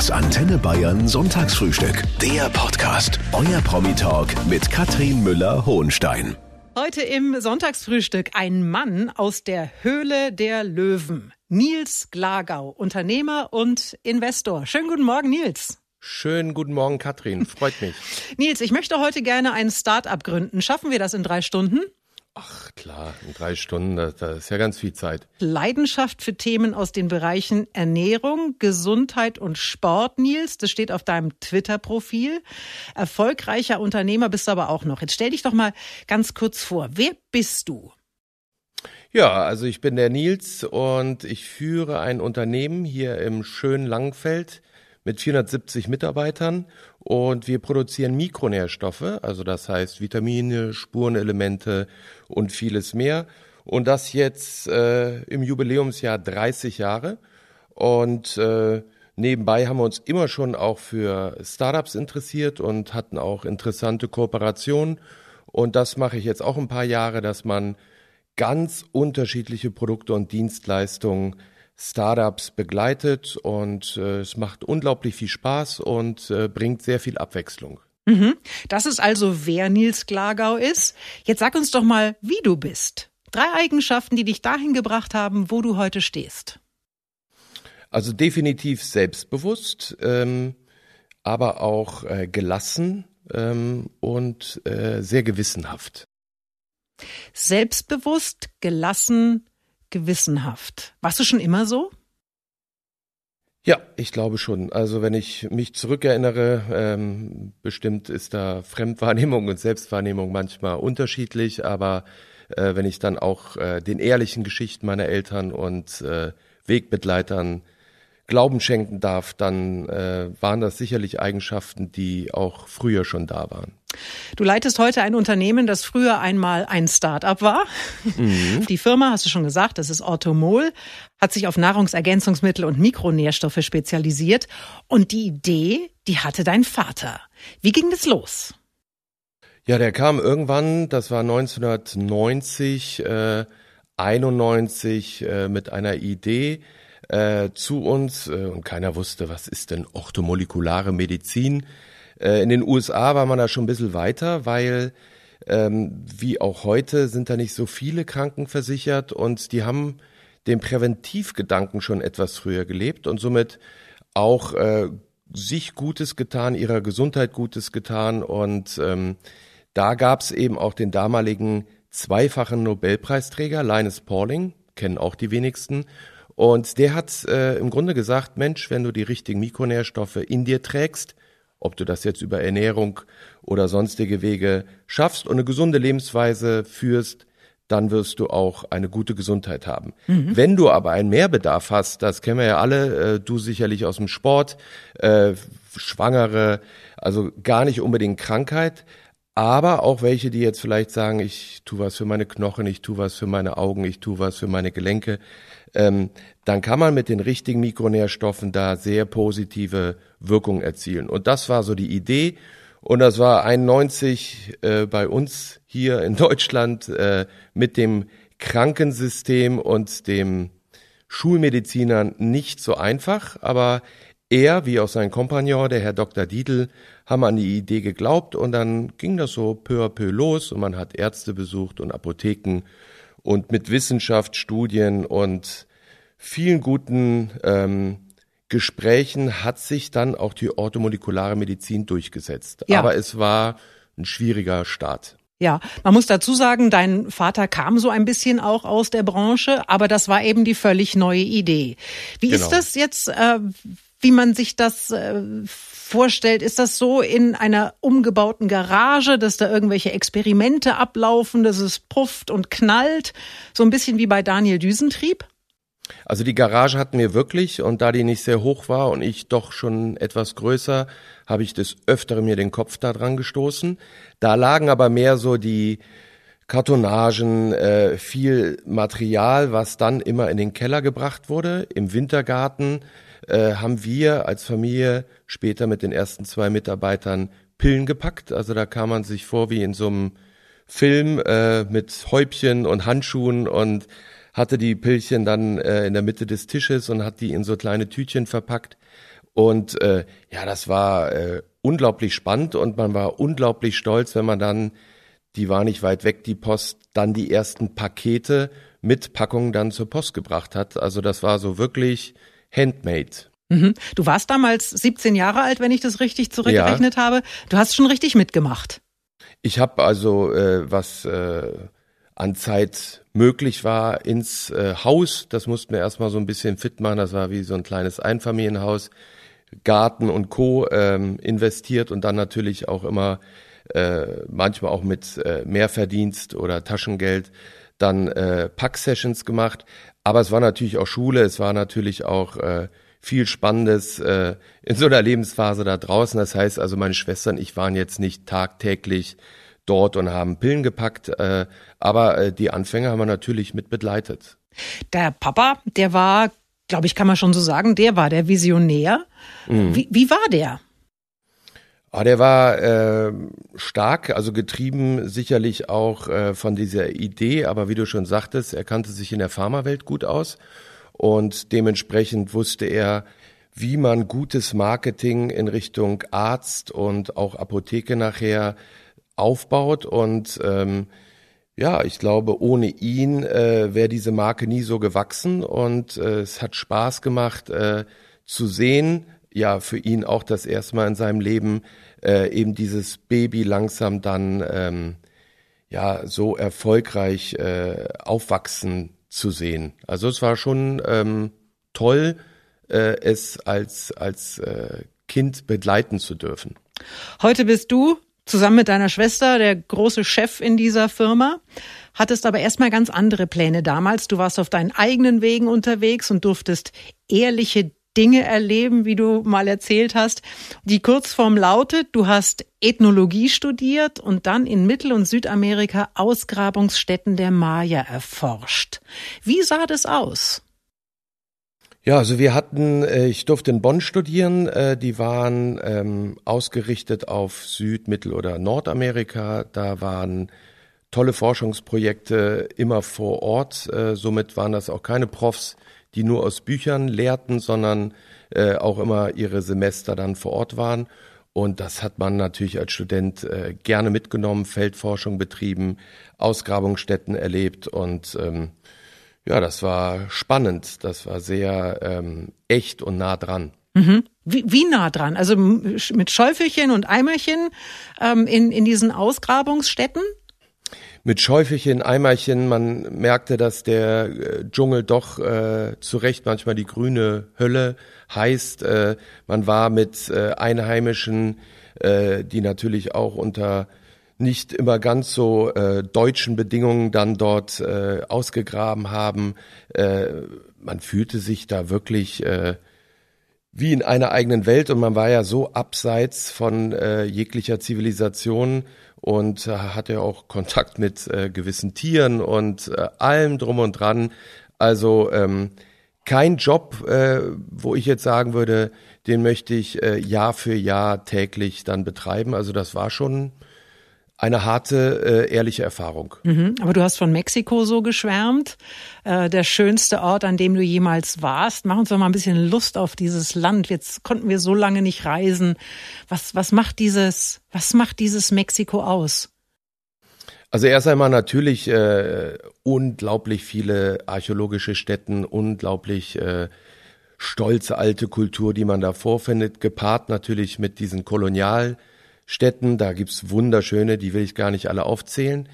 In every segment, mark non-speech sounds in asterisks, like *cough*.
Das Antenne Bayern Sonntagsfrühstück. Der Podcast. Euer Promi-Talk mit Katrin Müller-Hohenstein. Heute im Sonntagsfrühstück ein Mann aus der Höhle der Löwen. Nils Glagau, Unternehmer und Investor. Schönen guten Morgen, Nils. Schönen guten Morgen, Katrin. Freut mich. *laughs* Nils, ich möchte heute gerne ein Start-up gründen. Schaffen wir das in drei Stunden? Ach klar, in drei Stunden, da, da ist ja ganz viel Zeit. Leidenschaft für Themen aus den Bereichen Ernährung, Gesundheit und Sport, Nils. Das steht auf deinem Twitter-Profil. Erfolgreicher Unternehmer bist du aber auch noch. Jetzt stell dich doch mal ganz kurz vor. Wer bist du? Ja, also ich bin der Nils und ich führe ein Unternehmen hier im schönen Langfeld mit 470 Mitarbeitern und wir produzieren Mikronährstoffe, also das heißt Vitamine, Spurenelemente und vieles mehr. Und das jetzt äh, im Jubiläumsjahr 30 Jahre. Und äh, nebenbei haben wir uns immer schon auch für Startups interessiert und hatten auch interessante Kooperationen. Und das mache ich jetzt auch ein paar Jahre, dass man ganz unterschiedliche Produkte und Dienstleistungen Startups begleitet und äh, es macht unglaublich viel Spaß und äh, bringt sehr viel Abwechslung. Mhm. Das ist also, wer Nils Glagau ist. Jetzt sag uns doch mal, wie du bist. Drei Eigenschaften, die dich dahin gebracht haben, wo du heute stehst. Also definitiv selbstbewusst, ähm, aber auch äh, gelassen ähm, und äh, sehr gewissenhaft. Selbstbewusst, gelassen, gewissenhaft. Warst du schon immer so? Ja, ich glaube schon. Also wenn ich mich zurückerinnere, ähm, bestimmt ist da Fremdwahrnehmung und Selbstwahrnehmung manchmal unterschiedlich, aber äh, wenn ich dann auch äh, den ehrlichen Geschichten meiner Eltern und äh, Wegbegleitern Glauben schenken darf, dann äh, waren das sicherlich Eigenschaften, die auch früher schon da waren. Du leitest heute ein Unternehmen, das früher einmal ein Start-up war. Mhm. *laughs* Die Firma, hast du schon gesagt, das ist Orthomol, hat sich auf Nahrungsergänzungsmittel und Mikronährstoffe spezialisiert. Und die Idee, die hatte dein Vater. Wie ging das los? Ja, der kam irgendwann, das war 1990, äh, 91 äh, mit einer Idee, äh, zu uns äh, und keiner wusste, was ist denn orthomolekulare Medizin. Äh, in den USA war man da schon ein bisschen weiter, weil ähm, wie auch heute sind da nicht so viele Kranken versichert und die haben den Präventivgedanken schon etwas früher gelebt und somit auch äh, sich Gutes getan, ihrer Gesundheit Gutes getan und ähm, da gab's eben auch den damaligen zweifachen Nobelpreisträger Linus Pauling, kennen auch die wenigsten, und der hat äh, im Grunde gesagt, Mensch, wenn du die richtigen Mikronährstoffe in dir trägst, ob du das jetzt über Ernährung oder sonstige Wege schaffst und eine gesunde Lebensweise führst, dann wirst du auch eine gute Gesundheit haben. Mhm. Wenn du aber einen Mehrbedarf hast, das kennen wir ja alle, äh, du sicherlich aus dem Sport, äh, Schwangere, also gar nicht unbedingt Krankheit, aber auch welche, die jetzt vielleicht sagen, ich tu was für meine Knochen, ich tu was für meine Augen, ich tu was für meine Gelenke, ähm, dann kann man mit den richtigen Mikronährstoffen da sehr positive Wirkungen erzielen. Und das war so die Idee. Und das war 91 äh, bei uns hier in Deutschland äh, mit dem Krankensystem und dem Schulmedizinern nicht so einfach, aber er, wie auch sein Kompagnon, der Herr Dr. Dietl, haben an die Idee geglaubt und dann ging das so peu à peu los und man hat Ärzte besucht und Apotheken und mit Wissenschaft, Studien und vielen guten ähm, Gesprächen hat sich dann auch die orthomolekulare Medizin durchgesetzt. Ja. Aber es war ein schwieriger Start. Ja, man muss dazu sagen, dein Vater kam so ein bisschen auch aus der Branche, aber das war eben die völlig neue Idee. Wie genau. ist das jetzt? Äh, wie man sich das äh, vorstellt. Ist das so in einer umgebauten Garage, dass da irgendwelche Experimente ablaufen, dass es pufft und knallt? So ein bisschen wie bei Daniel Düsentrieb? Also die Garage hatten wir wirklich und da die nicht sehr hoch war und ich doch schon etwas größer, habe ich des Öfteren mir den Kopf da dran gestoßen. Da lagen aber mehr so die Kartonagen, äh, viel Material, was dann immer in den Keller gebracht wurde. Im Wintergarten äh, haben wir als Familie später mit den ersten zwei Mitarbeitern Pillen gepackt. Also da kam man sich vor wie in so einem Film äh, mit Häubchen und Handschuhen und hatte die Pillchen dann äh, in der Mitte des Tisches und hat die in so kleine Tütchen verpackt. Und äh, ja, das war äh, unglaublich spannend und man war unglaublich stolz, wenn man dann, die war nicht weit weg, die Post, dann die ersten Pakete mit Packungen dann zur Post gebracht hat. Also das war so wirklich handmade. Mhm. Du warst damals 17 Jahre alt, wenn ich das richtig zurückgerechnet ja. habe. Du hast schon richtig mitgemacht. Ich habe also, äh, was äh, an Zeit möglich war, ins äh, Haus, das mussten wir erstmal so ein bisschen fit machen, das war wie so ein kleines Einfamilienhaus, Garten und Co. Ähm, investiert und dann natürlich auch immer äh, manchmal auch mit äh, Mehrverdienst oder Taschengeld dann äh, Pack-Sessions gemacht. Aber es war natürlich auch Schule, es war natürlich auch äh, viel Spannendes äh, in so einer Lebensphase da draußen. Das heißt also, meine Schwestern und ich waren jetzt nicht tagtäglich dort und haben Pillen gepackt, äh, aber äh, die Anfänge haben wir natürlich mit begleitet. Der Papa, der war, glaube ich, kann man schon so sagen, der war der Visionär. Mhm. Wie, wie war der? Ah, der war äh, stark, also getrieben sicherlich auch äh, von dieser Idee, aber wie du schon sagtest, er kannte sich in der Pharmawelt gut aus. Und dementsprechend wusste er, wie man gutes Marketing in Richtung Arzt und auch Apotheke nachher aufbaut. Und ähm, ja, ich glaube, ohne ihn äh, wäre diese Marke nie so gewachsen. Und äh, es hat Spaß gemacht äh, zu sehen, ja für ihn auch das erste Mal in seinem Leben äh, eben dieses Baby langsam dann ähm, ja so erfolgreich äh, aufwachsen zu sehen. Also es war schon ähm, toll, äh, es als als äh, Kind begleiten zu dürfen. Heute bist du zusammen mit deiner Schwester der große Chef in dieser Firma hattest aber erstmal ganz andere Pläne damals. Du warst auf deinen eigenen Wegen unterwegs und durftest ehrliche Dinge erleben, wie du mal erzählt hast. Die Kurzform lautet, du hast Ethnologie studiert und dann in Mittel- und Südamerika Ausgrabungsstätten der Maya erforscht. Wie sah das aus? Ja, also wir hatten, äh, ich durfte in Bonn studieren, äh, die waren ähm, ausgerichtet auf Süd-, Mittel- oder Nordamerika. Da waren tolle Forschungsprojekte immer vor Ort. Äh, somit waren das auch keine Profs, die nur aus Büchern lehrten, sondern äh, auch immer ihre Semester dann vor Ort waren. Und das hat man natürlich als Student äh, gerne mitgenommen, Feldforschung betrieben, Ausgrabungsstätten erlebt und ähm, ja, das war spannend, das war sehr ähm, echt und nah dran. Mhm. Wie, wie nah dran? Also mit Schäufelchen und Eimerchen ähm, in, in diesen Ausgrabungsstätten? Mit Schäufelchen, Eimerchen. Man merkte, dass der äh, Dschungel doch äh, zu Recht manchmal die grüne Hölle heißt. Äh, man war mit äh, Einheimischen, äh, die natürlich auch unter nicht immer ganz so äh, deutschen Bedingungen dann dort äh, ausgegraben haben. Äh, man fühlte sich da wirklich äh, wie in einer eigenen Welt und man war ja so abseits von äh, jeglicher Zivilisation und äh, hatte auch Kontakt mit äh, gewissen Tieren und äh, allem drum und dran. Also ähm, kein Job, äh, wo ich jetzt sagen würde, den möchte ich äh, Jahr für Jahr täglich dann betreiben. Also das war schon eine harte, äh, ehrliche Erfahrung. Mhm, aber du hast von Mexiko so geschwärmt, äh, der schönste Ort, an dem du jemals warst. Mach uns doch mal ein bisschen Lust auf dieses Land. Jetzt konnten wir so lange nicht reisen. Was, was macht dieses, was macht dieses Mexiko aus? Also erst einmal natürlich äh, unglaublich viele archäologische Stätten, unglaublich äh, stolze alte Kultur, die man da vorfindet, gepaart natürlich mit diesen Kolonial- Städten. Da gibt's wunderschöne, die will ich gar nicht alle aufzählen.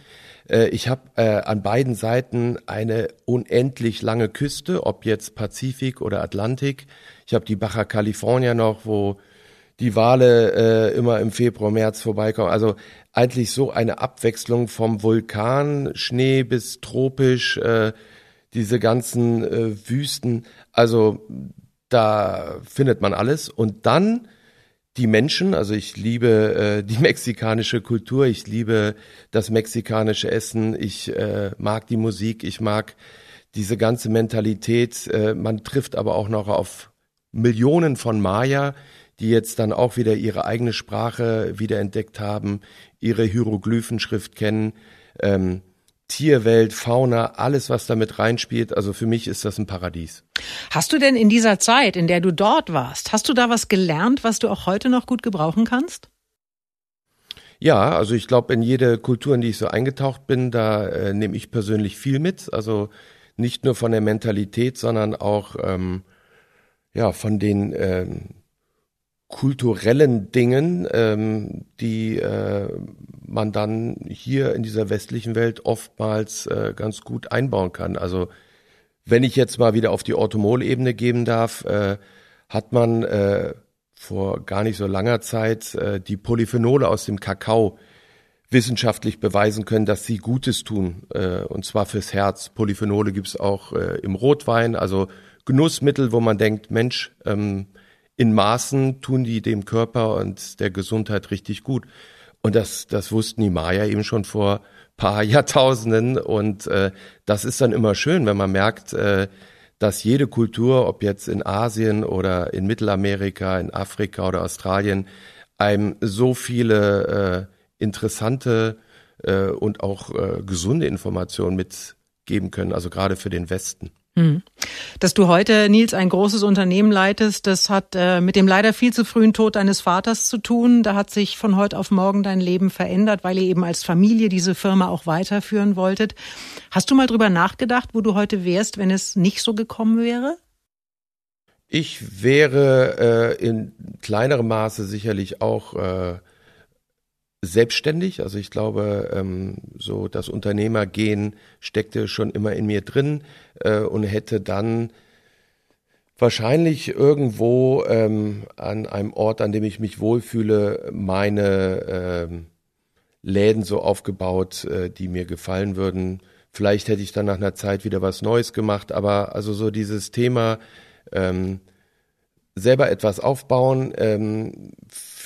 Äh, ich habe äh, an beiden Seiten eine unendlich lange Küste, ob jetzt Pazifik oder Atlantik. Ich habe die Baja California noch, wo die Wale äh, immer im Februar, März vorbeikommen. Also eigentlich so eine Abwechslung vom Vulkan, Schnee bis tropisch, äh, diese ganzen äh, Wüsten. Also da findet man alles. Und dann die Menschen, also ich liebe äh, die *laughs* mexikanische Kultur, ich liebe das mexikanische Essen, ich äh, mag die Musik, ich mag diese ganze Mentalität. Äh, man trifft aber auch noch auf Millionen von Maya, die jetzt dann auch wieder ihre eigene Sprache wiederentdeckt haben, ihre Hieroglyphenschrift kennen. Ähm, Tierwelt, Fauna, alles, was damit reinspielt. Also für mich ist das ein Paradies. Hast du denn in dieser Zeit, in der du dort warst, hast du da was gelernt, was du auch heute noch gut gebrauchen kannst? Ja, also ich glaube, in jede Kultur, in die ich so eingetaucht bin, da äh, nehme ich persönlich viel mit. Also nicht nur von der Mentalität, sondern auch ähm, ja von den ähm, kulturellen Dingen, ähm, die äh, man dann hier in dieser westlichen Welt oftmals äh, ganz gut einbauen kann. Also wenn ich jetzt mal wieder auf die Orthomol-Ebene geben darf, äh, hat man äh, vor gar nicht so langer Zeit äh, die Polyphenole aus dem Kakao wissenschaftlich beweisen können, dass sie Gutes tun, äh, und zwar fürs Herz. Polyphenole gibt's auch äh, im Rotwein, also Genussmittel, wo man denkt, Mensch, ähm, in Maßen tun die dem Körper und der Gesundheit richtig gut. Und das, das wussten die Maya eben schon vor paar *laughs* Jahrtausenden. Und äh, das ist dann immer schön, wenn man merkt, äh, dass jede Kultur, ob jetzt in Asien oder in Mittelamerika, in Afrika oder Australien, einem so viele äh, interessante äh, und auch äh, gesunde Informationen mitgeben können, also gerade für den Westen. Hm. Dass du heute, Nils, ein großes Unternehmen leitest, das hat äh, mit dem leider viel zu frühen Tod deines Vaters zu tun. Da hat sich von heute auf morgen dein Leben verändert, weil ihr eben als Familie diese Firma auch weiterführen wolltet. Hast du mal drüber nachgedacht, wo du heute wärst, wenn es nicht so gekommen wäre? Ich wäre äh, in kleinerem Maße sicherlich auch äh, selbstständig. Also ich glaube, ähm, so das Unternehmergehen steckte schon immer in mir drin äh, und hätte dann wahrscheinlich irgendwo ähm, an einem Ort, an dem ich mich wohlfühle, meine ähm, Läden so aufgebaut, äh, die mir gefallen würden. Vielleicht hätte ich dann nach einer Zeit wieder was Neues gemacht, aber also so dieses Thema ähm, selber etwas aufbauen, ähm,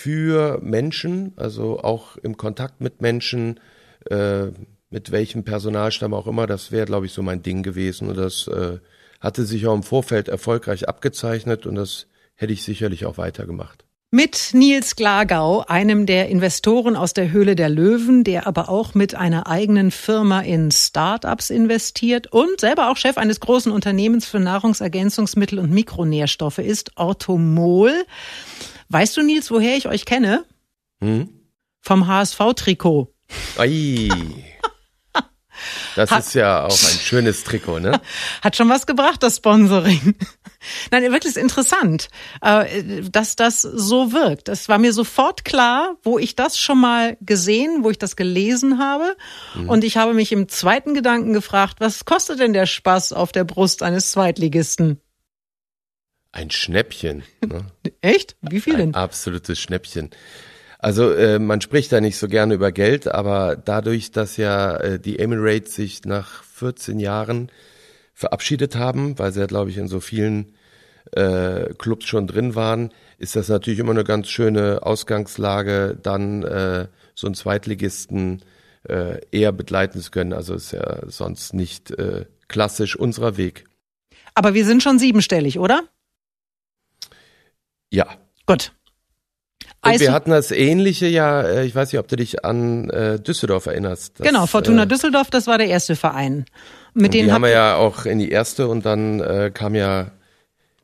für Menschen, also auch im Kontakt mit Menschen, äh, mit welchem Personalstamm auch immer, das wäre, glaube ich, so mein Ding gewesen. Und das äh, hatte sich auch im Vorfeld erfolgreich abgezeichnet und das hätte ich sicherlich auch weitergemacht. Mit Nils Glagau, einem der Investoren aus der Höhle der Löwen, der aber auch mit einer eigenen Firma in Start-ups investiert und selber auch Chef eines großen Unternehmens für Nahrungsergänzungsmittel und Mikronährstoffe ist, Orthomol. Weißt du, Nils, woher ich euch kenne? Hm? Vom HSV-Trikot. Ei. Das Hat, ist ja auch ein schönes Trikot, ne? *laughs* Hat schon was gebracht, das Sponsoring. *laughs* Nein, wirklich interessant, äh, dass das so wirkt. Es war mir sofort klar, wo ich das schon mal gesehen, wo ich das gelesen habe. Mhm. Und ich habe mich im zweiten Gedanken gefragt, was kostet denn der Spaß auf der Brust eines Zweitligisten? Ein Schnäppchen. Ne? *laughs* Echt? Wie viel denn? Ein absolutes Schnäppchen. Also äh, man spricht da nicht so gerne über Geld, aber dadurch, dass ja äh, die Emirates sich nach 14 Jahren verabschiedet haben, weil sie ja, glaube ich, in so vielen äh, Clubs schon drin waren, ist das natürlich immer eine ganz schöne Ausgangslage, dann äh, so einen Zweitligisten äh, eher begleiten zu können. Also ist ja sonst nicht äh, klassisch unserer Weg. Aber wir sind schon siebenstellig, oder? Ja. Gut. Und wir hatten das ähnliche ja, äh, ich weiß nicht, ob du dich an äh, Düsseldorf erinnerst. Das, genau, Fortuna äh, Düsseldorf, das war der erste Verein. Mit denen haben wir ja auch in die erste und dann äh, kam ja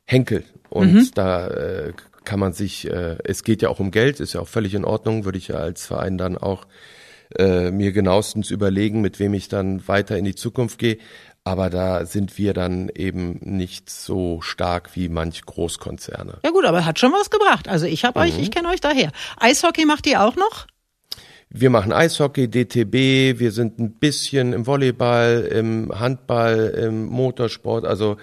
Henkel und mhm. da äh, kann man sich, äh, es geht ja auch um Geld, ist ja auch völlig in Ordnung, würde ich ja als Verein dann auch äh, mir genauestens überlegen, mit wem ich dann weiter in die Zukunft gehe. Aber da sind wir dann eben nicht so stark wie manch Großkonzerne. Ja gut, aber hat schon was gebracht. Also ich habe mhm. euch, ich kenne euch daher. Eishockey macht ihr auch noch? Wir machen Eishockey, DTB, wir sind ein bisschen im Volleyball, im Handball, im Motorsport. Also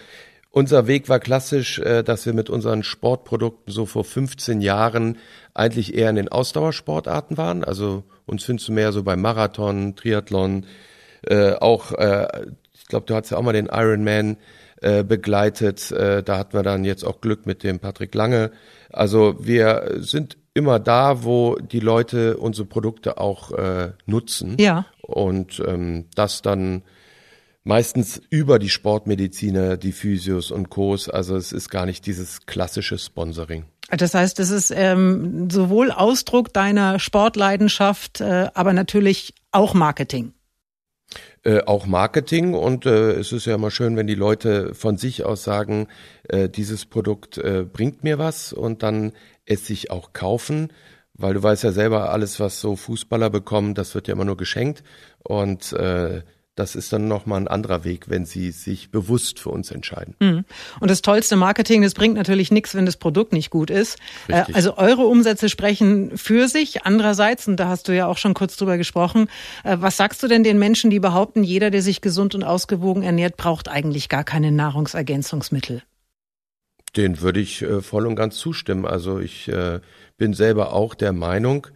unser Weg war klassisch, äh, dass wir mit unseren Sportprodukten so vor 15 Jahren eigentlich eher in den Ausdauersportarten waren. Also uns findest du mehr so beim Marathon, Triathlon, äh, auch äh, ich glaube, du hast ja auch mal den Ironman äh, begleitet. Äh, da hatten wir dann jetzt auch Glück mit dem Patrick Lange. Also wir sind immer da, wo die Leute unsere Produkte auch äh, nutzen. Ja. Und ähm, das dann meistens über die Sportmediziner, die Physios und Co's. Also es ist gar nicht dieses klassische Sponsoring. Das heißt, es ist ähm, sowohl Ausdruck deiner Sportleidenschaft, äh, aber natürlich auch Marketing. Äh, auch Marketing. Und äh, es ist ja immer schön, wenn die Leute von sich aus sagen, äh, dieses Produkt äh, bringt mir was und dann es sich auch kaufen, weil du weißt ja selber, alles, was so Fußballer bekommen, das wird ja immer nur geschenkt. Und äh, das ist dann nochmal ein anderer Weg, wenn sie sich bewusst für uns entscheiden. Mhm. Und das tollste Marketing, das bringt natürlich nichts, wenn das Produkt nicht gut ist. Äh, Richtig. Also eure Umsätze sprechen für sich. Andererseits, und da hast du ja auch schon kurz drüber gesprochen, äh, was sagst du denn den Menschen, die behaupten, jeder, der sich gesund und ausgewogen ernährt, braucht eigentlich gar keine Nahrungsergänzungsmittel? Den würde ich äh, voll und ganz zustimmen. Also ich bin selber auch der Meinung,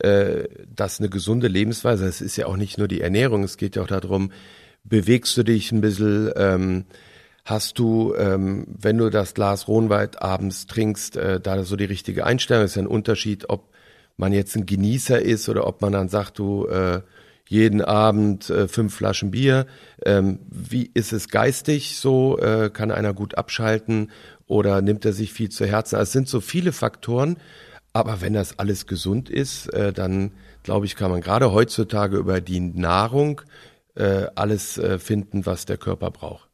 äh, dass eine gesunde Lebensweise, es ist ja auch nicht nur die Ernährung, es geht ja auch darum, bewegst du dich ein bisschen, ähm, hast du, ähm, wenn du das Glas Rohnweit abends trinkst, äh, da so die richtige Einstellung, ist ja ein Unterschied, ob man jetzt ein Genießer ist oder ob man dann sagt, du äh, jeden Abend äh, fünf Flaschen Bier. Ähm, wie ist es geistig so? Äh, kann einer gut abschalten oder nimmt er sich viel zu Herzen? Also es sind so viele Faktoren, aber wenn das alles gesund ist, äh, dann glaube ich, kann man gerade heutzutage über die Nahrung äh, alles äh, finden, was der Körper braucht.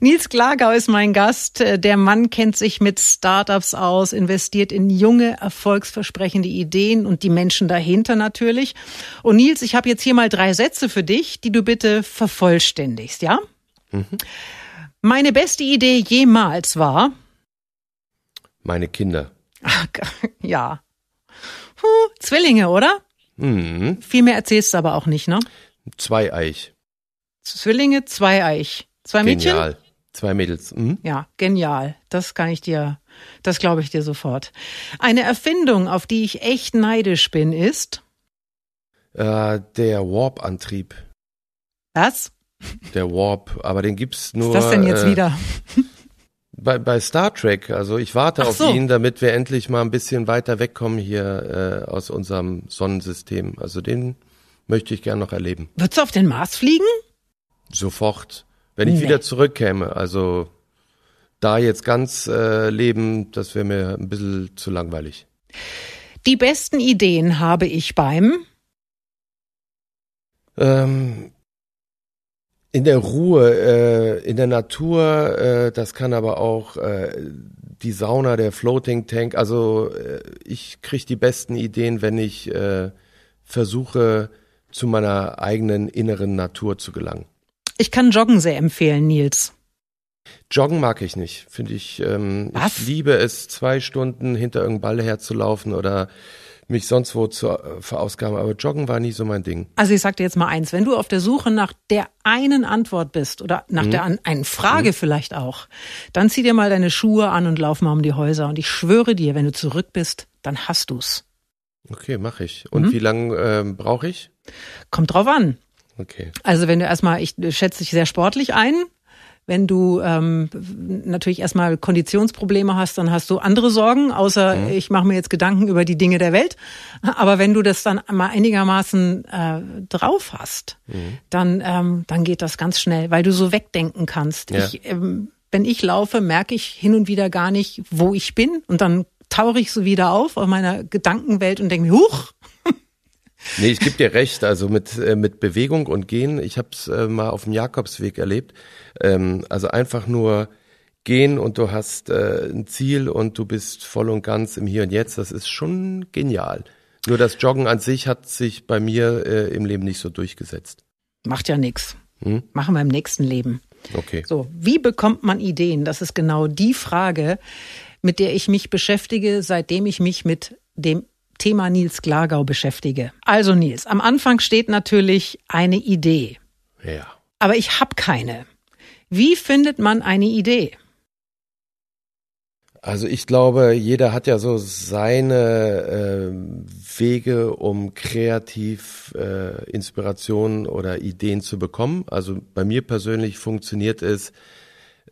Nils Klagau ist mein Gast. Äh, der Mann kennt sich mit Startups aus, investiert in junge, erfolgsversprechende Ideen und die Menschen dahinter natürlich. Und Nils, ich habe jetzt hier mal drei Sätze für dich, die du bitte vervollständigst, ja? Mhm. Meine beste Idee jemals war? Meine Kinder. *laughs* Ja. Puh, Zwillinge, oder? Mhm. Viel mehr erzählst du aber auch nicht, ne? Zwei-Eich. Zwillinge, Zwei-Eich. Zwei Mädchen? Genial. Zwei Mädels. Mhm. Ja, genial. Das kann ich dir, das glaube ich dir sofort. Eine Erfindung, auf die ich echt neidisch bin, ist? Äh, der Warp-Antrieb. Was? Der Warp, aber den gibt's nur. Was ist das denn jetzt äh, wieder? *laughs* Bei, bei Star Trek, also ich warte Ach auf so. ihn, damit wir endlich mal ein bisschen weiter wegkommen hier äh, aus unserem Sonnensystem. Also den möchte ich gern noch erleben. Würdest du auf den Mars fliegen? Sofort. Wenn ich nee. wieder zurückkäme. Also da jetzt ganz äh, leben, das wäre mir ein bisschen zu langweilig. Die besten Ideen habe ich beim ähm, in der Ruhe, äh, in der Natur, äh, das kann aber auch äh, die Sauna, der Floating Tank. Also äh, ich kriege die besten Ideen, wenn ich äh, versuche, zu meiner eigenen inneren Natur zu gelangen. Ich kann Joggen sehr empfehlen, Nils. Joggen mag ich nicht, finde ich. Ähm, Was? Ich liebe es, zwei Stunden hinter irgendeinem Ball herzulaufen oder mich sonst wo zu äh, verausgaben, aber Joggen war nie so mein Ding. Also ich sag dir jetzt mal eins, wenn du auf der Suche nach der einen Antwort bist oder nach mhm. der einen Frage mhm. vielleicht auch, dann zieh dir mal deine Schuhe an und lauf mal um die Häuser und ich schwöre dir, wenn du zurück bist, dann hast du's. Okay, mache ich. Und mhm. wie lange ähm, brauche ich? Kommt drauf an. Okay. Also wenn du erstmal, ich schätze dich sehr sportlich ein, wenn du ähm, natürlich erstmal Konditionsprobleme hast, dann hast du andere Sorgen, außer mhm. ich mache mir jetzt Gedanken über die Dinge der Welt. Aber wenn du das dann mal einigermaßen äh, drauf hast, mhm. dann, ähm, dann geht das ganz schnell, weil du so wegdenken kannst. Ja. Ich, ähm, wenn ich laufe, merke ich hin und wieder gar nicht, wo ich bin. Und dann tauche ich so wieder auf auf meiner Gedankenwelt und denke mir, huch, Nee, ich gebe dir recht. Also mit, äh, mit Bewegung und Gehen, ich habe es äh, mal auf dem Jakobsweg erlebt. Ähm, also einfach nur gehen und du hast äh, ein Ziel und du bist voll und ganz im Hier und Jetzt. Das ist schon genial. Nur das Joggen an sich hat sich bei mir äh, im Leben nicht so durchgesetzt. Macht ja nichts. Hm? Machen wir im nächsten Leben. Okay. So, wie bekommt man Ideen? Das ist genau die Frage, mit der ich mich beschäftige, seitdem ich mich mit dem Thema Nils Glagau beschäftige. Also Nils, am Anfang steht natürlich eine Idee. Ja. Aber ich habe keine. Wie findet man eine Idee? Also ich glaube, jeder hat ja so seine äh, Wege, um kreativ äh, Inspirationen oder Ideen zu bekommen. Also bei mir persönlich funktioniert es,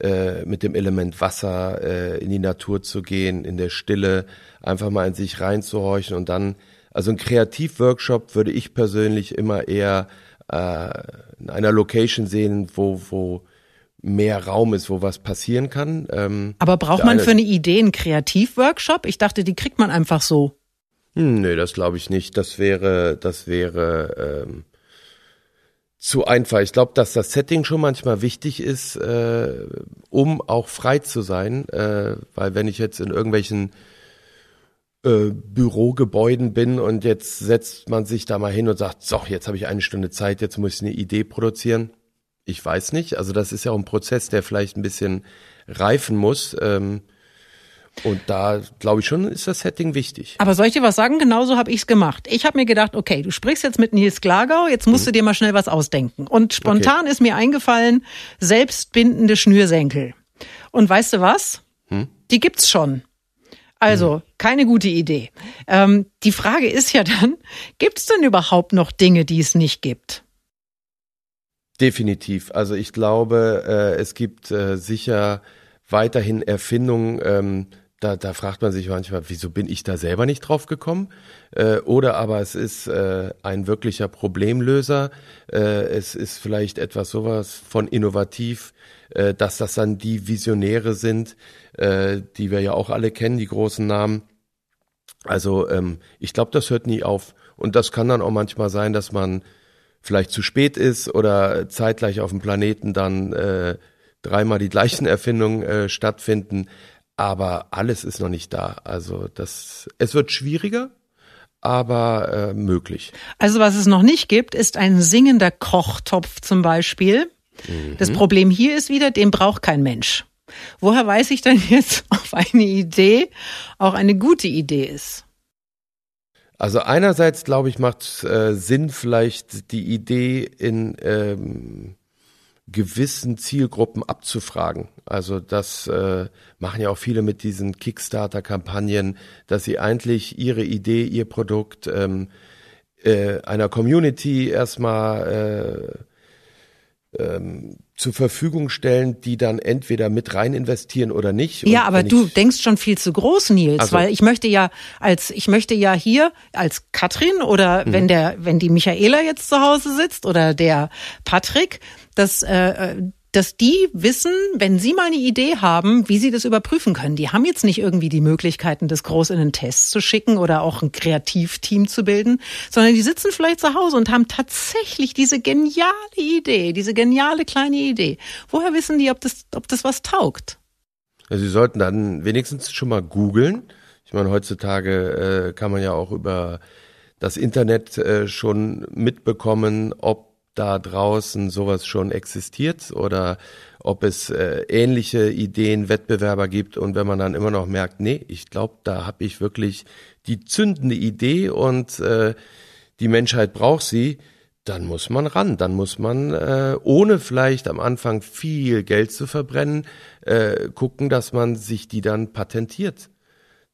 äh, mit dem Element Wasser äh, in die Natur zu gehen, in der Stille, einfach mal in sich reinzuhorchen und dann, also ein Kreativworkshop würde ich persönlich immer eher äh, in einer Location sehen, wo, wo mehr Raum ist, wo was passieren kann. Ähm, Aber braucht man für eine Idee einen Kreativworkshop? Ich dachte, die kriegt man einfach so. Hm, nee, das glaube ich nicht. Das wäre, das wäre ähm, zu einfach. Ich glaube, dass das Setting schon manchmal wichtig ist, äh, um auch frei zu sein, äh, weil wenn ich jetzt in irgendwelchen äh, Bürogebäuden bin und jetzt setzt man sich da mal hin und sagt, so, jetzt habe ich eine Stunde Zeit, jetzt muss ich eine Idee produzieren. Ich weiß nicht. Also das ist ja auch ein Prozess, der vielleicht ein bisschen reifen muss. Ähm, und da glaube ich schon, ist das Setting wichtig. Aber soll ich dir was sagen? Genauso habe ich's gemacht. Ich habe mir gedacht, okay, du sprichst jetzt mit Nils Glagau, jetzt musst mhm. du dir mal schnell was ausdenken. Und spontan okay. ist mir eingefallen, selbstbindende Schnürsenkel. Und weißt du was? Hm? Die gibt's schon. Also, hm. keine gute Idee. Ähm, die Frage ist ja dann, gibt's denn überhaupt noch Dinge, die es nicht gibt? Definitiv. Also ich glaube, äh, es gibt äh, sicher weiterhin Erfindungen, ähm, da, da fragt man sich manchmal, wieso bin ich da selber nicht drauf gekommen? Äh, oder aber es ist äh, ein wirklicher Problemlöser. Äh, es ist vielleicht etwas sowas von innovativ, äh, dass das dann die Visionäre sind, äh, die wir ja auch alle kennen, die großen Namen. Also ähm, ich glaube, das hört nie auf. Und das kann dann auch manchmal sein, dass man vielleicht zu spät ist oder zeitgleich auf dem Planeten dann äh, dreimal die gleichen *laughs* Erfindungen äh, stattfinden aber alles ist noch nicht da. Also das, es wird schwieriger, aber äh, möglich. Also was es noch nicht gibt, ist ein singender Kochtopf zum Beispiel. Mhm. Das Problem hier ist wieder, den braucht kein Mensch. Woher weiß ich denn jetzt, *laughs* ob eine Idee auch eine gute Idee ist? Also einerseits glaube ich macht äh, Sinn vielleicht die Idee in ähm, gewissen Zielgruppen abzufragen. Also das äh, machen ja auch viele mit diesen Kickstarter-Kampagnen, dass sie eigentlich ihre Idee, ihr Produkt ähm, äh, einer Community erstmal äh, ähm, zur Verfügung stellen, die dann entweder mit rein investieren oder nicht. ja, aber du denkst schon viel zu groß, Nils, also, weil ich möchte ja als ich möchte ja hier als Katrin oder mhm. wenn der wenn die Michaela jetzt zu Hause sitzt oder der Patrick, dass, äh, dass die wissen, wenn sie mal eine Idee haben, wie sie das überprüfen können. Die haben jetzt nicht irgendwie die Möglichkeiten, das groß in einen Test zu schicken oder auch ein Kreativteam zu bilden, sondern die sitzen vielleicht zu Hause und haben tatsächlich diese geniale Idee, diese geniale kleine Idee. Woher wissen die, ob das, ob das was taugt? Also sie sollten dann wenigstens schon mal googeln. Ich meine, heutzutage äh, kann man ja auch über das Internet äh, schon mitbekommen, ob da draußen sowas schon existiert oder ob es äh, ähnliche Ideen, Wettbewerber gibt und wenn man dann immer noch merkt, nee, ich glaube, da habe ich wirklich die zündende Idee und äh, die Menschheit braucht sie, dann muss man ran, dann muss man, äh, ohne vielleicht am Anfang viel Geld zu verbrennen, äh, gucken, dass man sich die dann patentiert,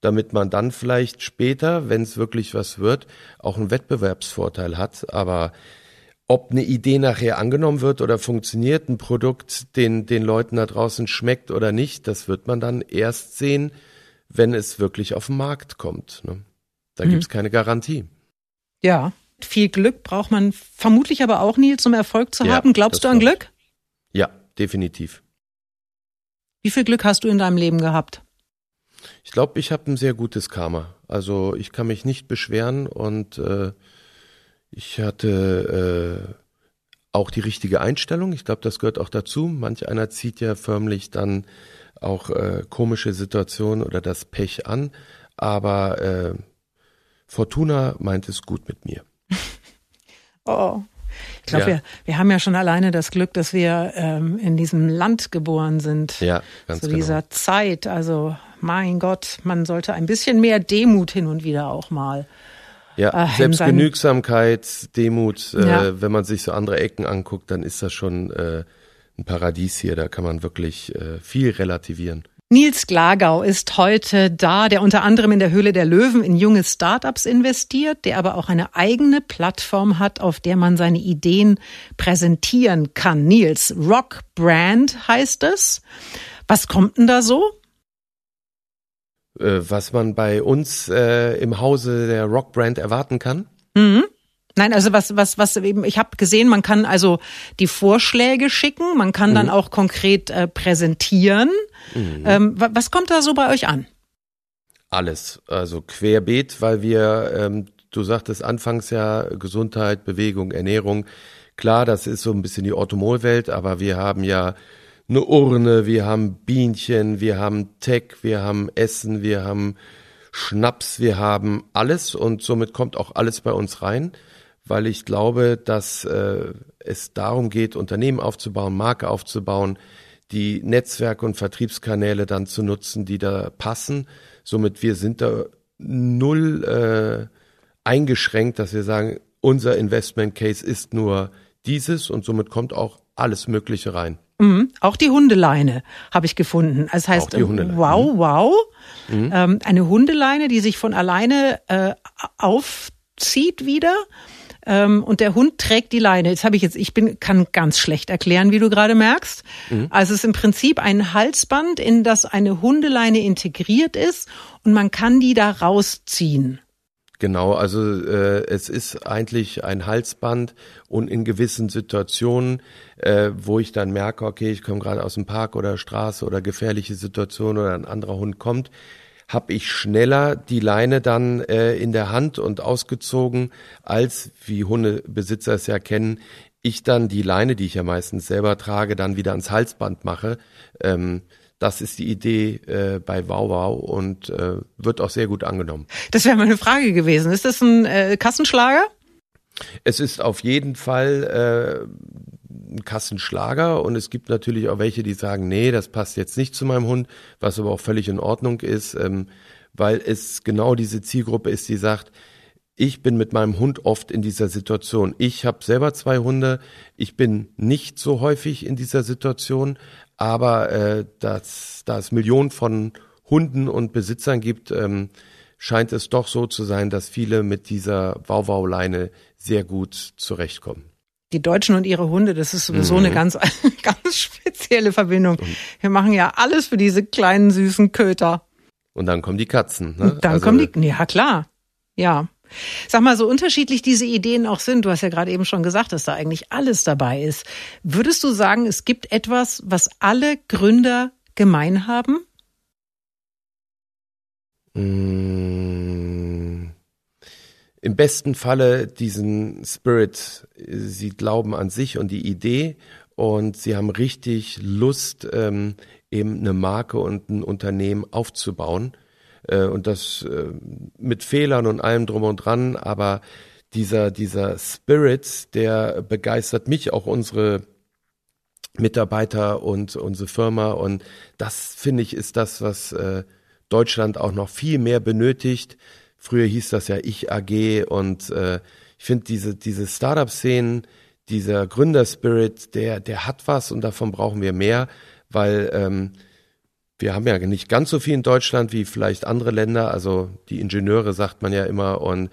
damit man dann vielleicht später, wenn es wirklich was wird, auch einen Wettbewerbsvorteil hat. Aber ob eine Idee nachher angenommen wird oder funktioniert, ein Produkt den, den Leuten da draußen schmeckt oder nicht, das wird man dann erst sehen, wenn es wirklich auf den Markt kommt. Ne? Da mhm. es keine Garantie. Ja, viel Glück braucht man vermutlich aber auch, Nils, um Erfolg zu ja, haben. Glaubst du an Glück? Ja, definitiv. Wie viel Glück hast du in deinem Leben gehabt? Ich glaube, ich habe ein sehr gutes Karma. Also ich kann mich nicht beschweren und äh, ich hatte äh, auch die richtige Einstellung. Ich glaube, das gehört auch dazu. Manch einer zieht ja förmlich dann auch äh, komische Situationen oder das Pech an. Aber äh, Fortuna meint es gut mit mir. *laughs* oh. Ich glaube, ja. wir, wir haben ja schon alleine das Glück, dass wir ähm, in diesem Land geboren sind. Ja, ganz Zu genau. dieser Zeit. Also, mein Gott, man sollte ein bisschen mehr Demut hin und wieder auch mal ja, äh, Selbstgenügsamkeit, Demut, äh, ja. wenn man sich so andere Ecken anguckt, dann ist das schon äh, ein Paradies hier, da kann man wirklich äh, viel relativieren. Nils Glagau ist heute da, der unter anderem in der Höhle der Löwen in junge Startups investiert, der aber auch eine eigene Plattform hat, auf der man seine Ideen präsentieren kann. Nils, Rock Brand heißt es. Was kommt denn da so? Äh, was man bei uns äh, im Hause der Rockbrand erwarten kann? Mhm. Nein, also was, was, was eben, ich habe gesehen, man kann also die Vorschläge schicken, man kann mhm. dann auch konkret äh, präsentieren. Mhm. Ähm, was kommt da so bei euch an? Alles, also querbeet, weil wir, ähm, du sagtest anfangs ja Gesundheit, Bewegung, Ernährung, Klar, das ist so ein bisschen die Orthomol-Welt, aber wir haben ja eine Urne, wir haben Bienchen, wir haben Tech, wir haben Essen, wir haben Schnaps, wir haben alles und somit kommt auch alles bei uns rein, weil ich glaube, dass äh, es darum geht, Unternehmen aufzubauen, Marke aufzubauen, die Netzwerke und Vertriebskanäle dann zu nutzen, die da passen. Somit wir sind da null äh, eingeschränkt, dass wir sagen, unser Investment Case ist nur dieses und somit kommt auch alles Mögliche rein. Mhm. Auch die Hundeleine habe ich gefunden. Das heißt, wow, mhm. wow. Mhm. Ähm, eine Hundeleine, die sich von alleine äh, aufzieht wieder. Ähm, und der Hund trägt die Leine. Jetzt habe ich jetzt, ich bin, kann ganz schlecht erklären, wie du gerade merkst. Mhm. Also es ist im Prinzip ein Halsband, in das eine Hundeleine integriert ist und man kann die da rausziehen. Genau, also äh, es ist eigentlich ein Halsband und in gewissen Situationen, äh, wo ich dann merke, okay, ich komme gerade aus dem Park oder Straße oder gefährliche Situation oder ein anderer Hund kommt, habe ich schneller die Leine dann äh, in der Hand und ausgezogen, als, wie Hundebesitzer es ja kennen, ich dann die Leine, die ich ja meistens selber trage, dann wieder ans Halsband mache. Ähm, das ist die Idee äh, bei Wow Wow und äh, wird auch sehr gut angenommen. Das wäre meine Frage gewesen. Ist das ein äh, Kassenschlager? Es ist auf jeden Fall äh, ein Kassenschlager und es gibt natürlich auch welche, die sagen, nee, das passt jetzt nicht zu meinem Hund, was aber auch völlig in Ordnung ist, ähm, weil es genau diese Zielgruppe ist, die sagt, ich bin mit meinem Hund oft in dieser Situation. Ich habe selber zwei Hunde. Ich bin nicht so häufig in dieser Situation, aber äh, dass, da es Millionen von Hunden und Besitzern gibt, ähm, scheint es doch so zu sein, dass viele mit dieser Wauwau-Leine sehr gut zurechtkommen. Die Deutschen und ihre Hunde, das ist sowieso mhm. eine ganz, *laughs* ganz spezielle Verbindung. Wir machen ja alles für diese kleinen süßen Köter. Und dann kommen die Katzen. Ne? Dann also, kommen die, ja klar, ja. Sag mal, so unterschiedlich diese Ideen auch sind, du hast ja gerade eben schon gesagt, dass da eigentlich alles dabei ist. Würdest du sagen, es gibt etwas, was alle Gründer gemein haben? Mm. Im besten Falle diesen Spirit. Sie glauben an sich und die Idee und sie haben richtig Lust, ähm, eben eine Marke und ein Unternehmen aufzubauen äh, und das äh, mit Fehlern und allem drum und dran, aber dieser, dieser Spirit, der begeistert mich, auch unsere Mitarbeiter und unsere Firma. Und das finde ich ist das, was äh, Deutschland auch noch viel mehr benötigt. Früher hieß das ja Ich AG und ich finde diese, diese Startup-Szenen, dieser Gründerspirit, der, der hat was und davon brauchen wir mehr, weil ähm, wir haben ja nicht ganz so viel in Deutschland wie vielleicht andere Länder. Also die Ingenieure sagt man ja immer. Und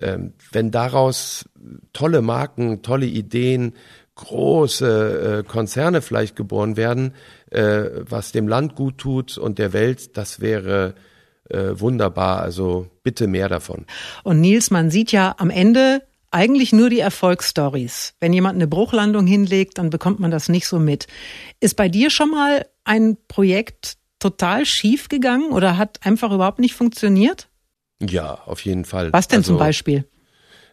ähm, wenn daraus tolle Marken, tolle Ideen, große äh, Konzerne vielleicht geboren werden, äh, was dem Land gut tut und der Welt, das wäre äh, wunderbar. Also bitte mehr davon. Und Nils, man sieht ja am Ende eigentlich nur die Erfolgsstories. Wenn jemand eine Bruchlandung hinlegt, dann bekommt man das nicht so mit. Ist bei dir schon mal ein Projekt total schief gegangen oder hat einfach überhaupt nicht funktioniert? Ja, auf jeden Fall. Was denn also, zum Beispiel?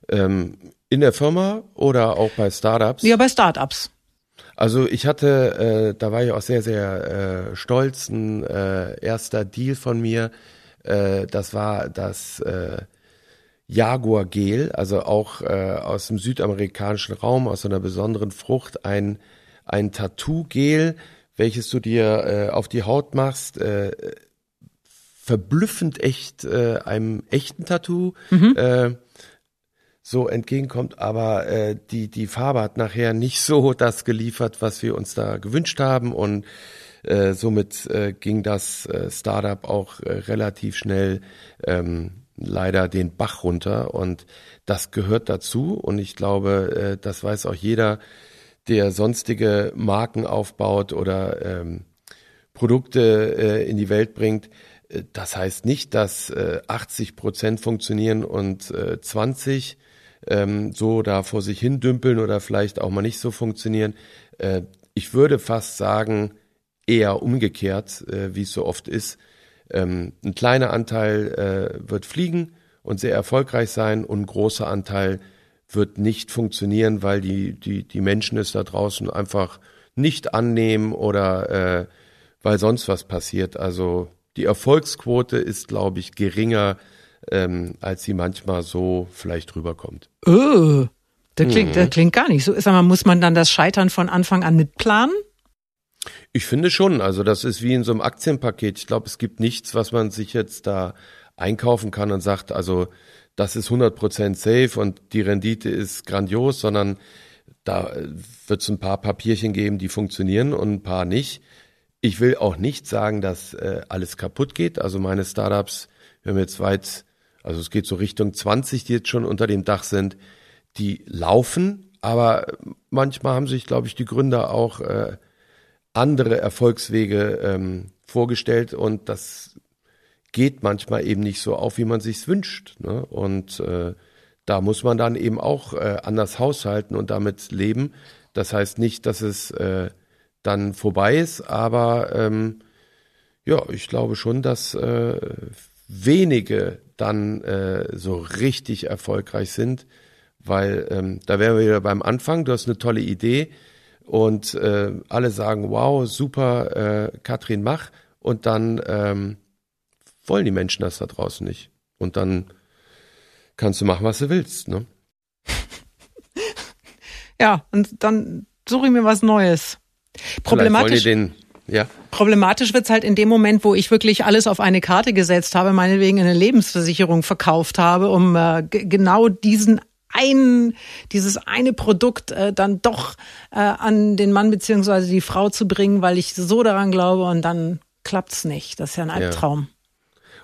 Ähm, in der Firma oder auch bei Startups? Ja, bei Startups. Also ich hatte, äh, da war ich auch sehr, sehr äh, stolz, ein äh, erster Deal von mir. Äh, das war das äh, Jaguar Gel, also auch äh, aus dem südamerikanischen Raum, aus einer besonderen Frucht, ein, ein Tattoo-Gel, welches du dir äh, auf die Haut machst, äh, verblüffend echt äh, einem echten Tattoo mhm. äh, so entgegenkommt, aber äh, die die Farbe hat nachher nicht so das geliefert, was wir uns da gewünscht haben und äh, somit äh, ging das äh, Startup auch äh, relativ schnell ähm, leider den Bach runter und das gehört dazu und ich glaube, äh, das weiß auch jeder, der sonstige Marken aufbaut oder ähm, Produkte äh, in die Welt bringt. Äh, das heißt nicht, dass äh, 80 Prozent funktionieren und äh, 20 ähm, so da vor sich hin dümpeln oder vielleicht auch mal nicht so funktionieren. Äh, ich würde fast sagen, eher umgekehrt, äh, wie es so oft ist. Ähm, ein kleiner Anteil äh, wird fliegen und sehr erfolgreich sein und ein großer Anteil wird nicht funktionieren, weil die, die, die Menschen es da draußen einfach nicht annehmen oder äh, weil sonst was passiert. Also die Erfolgsquote ist, glaube ich, geringer, ähm, als sie manchmal so vielleicht rüberkommt. Oh, das klingt, mhm. das klingt gar nicht so. Sag mal, muss man dann das Scheitern von Anfang an mitplanen? Ich finde schon. Also das ist wie in so einem Aktienpaket. Ich glaube, es gibt nichts, was man sich jetzt da einkaufen kann und sagt, also das ist 100% safe und die Rendite ist grandios, sondern da wird es ein paar Papierchen geben, die funktionieren und ein paar nicht. Ich will auch nicht sagen, dass äh, alles kaputt geht. Also meine Startups, wir haben jetzt weit, also es geht so Richtung 20, die jetzt schon unter dem Dach sind, die laufen, aber manchmal haben sich, glaube ich, die Gründer auch äh, andere Erfolgswege ähm, vorgestellt und das geht manchmal eben nicht so auf, wie man sich's wünscht. Ne? Und äh, da muss man dann eben auch äh, anders haushalten und damit leben. Das heißt nicht, dass es äh, dann vorbei ist, aber ähm, ja, ich glaube schon, dass äh, wenige dann äh, so richtig erfolgreich sind, weil ähm, da wären wir wieder beim Anfang. Du hast eine tolle Idee und äh, alle sagen, wow, super, äh, Katrin, mach. Und dann ähm, wollen die Menschen das da draußen nicht. Und dann kannst du machen, was du willst. Ne? *laughs* ja, und dann suche ich mir was Neues. Problematisch. Den, ja. Problematisch wird's halt in dem Moment, wo ich wirklich alles auf eine Karte gesetzt habe, meinetwegen eine Lebensversicherung verkauft habe, um äh, genau diesen ein, dieses eine Produkt äh, dann doch äh, an den Mann beziehungsweise die Frau zu bringen, weil ich so daran glaube und dann klappt's nicht. Das ist ja ein Albtraum. Ja.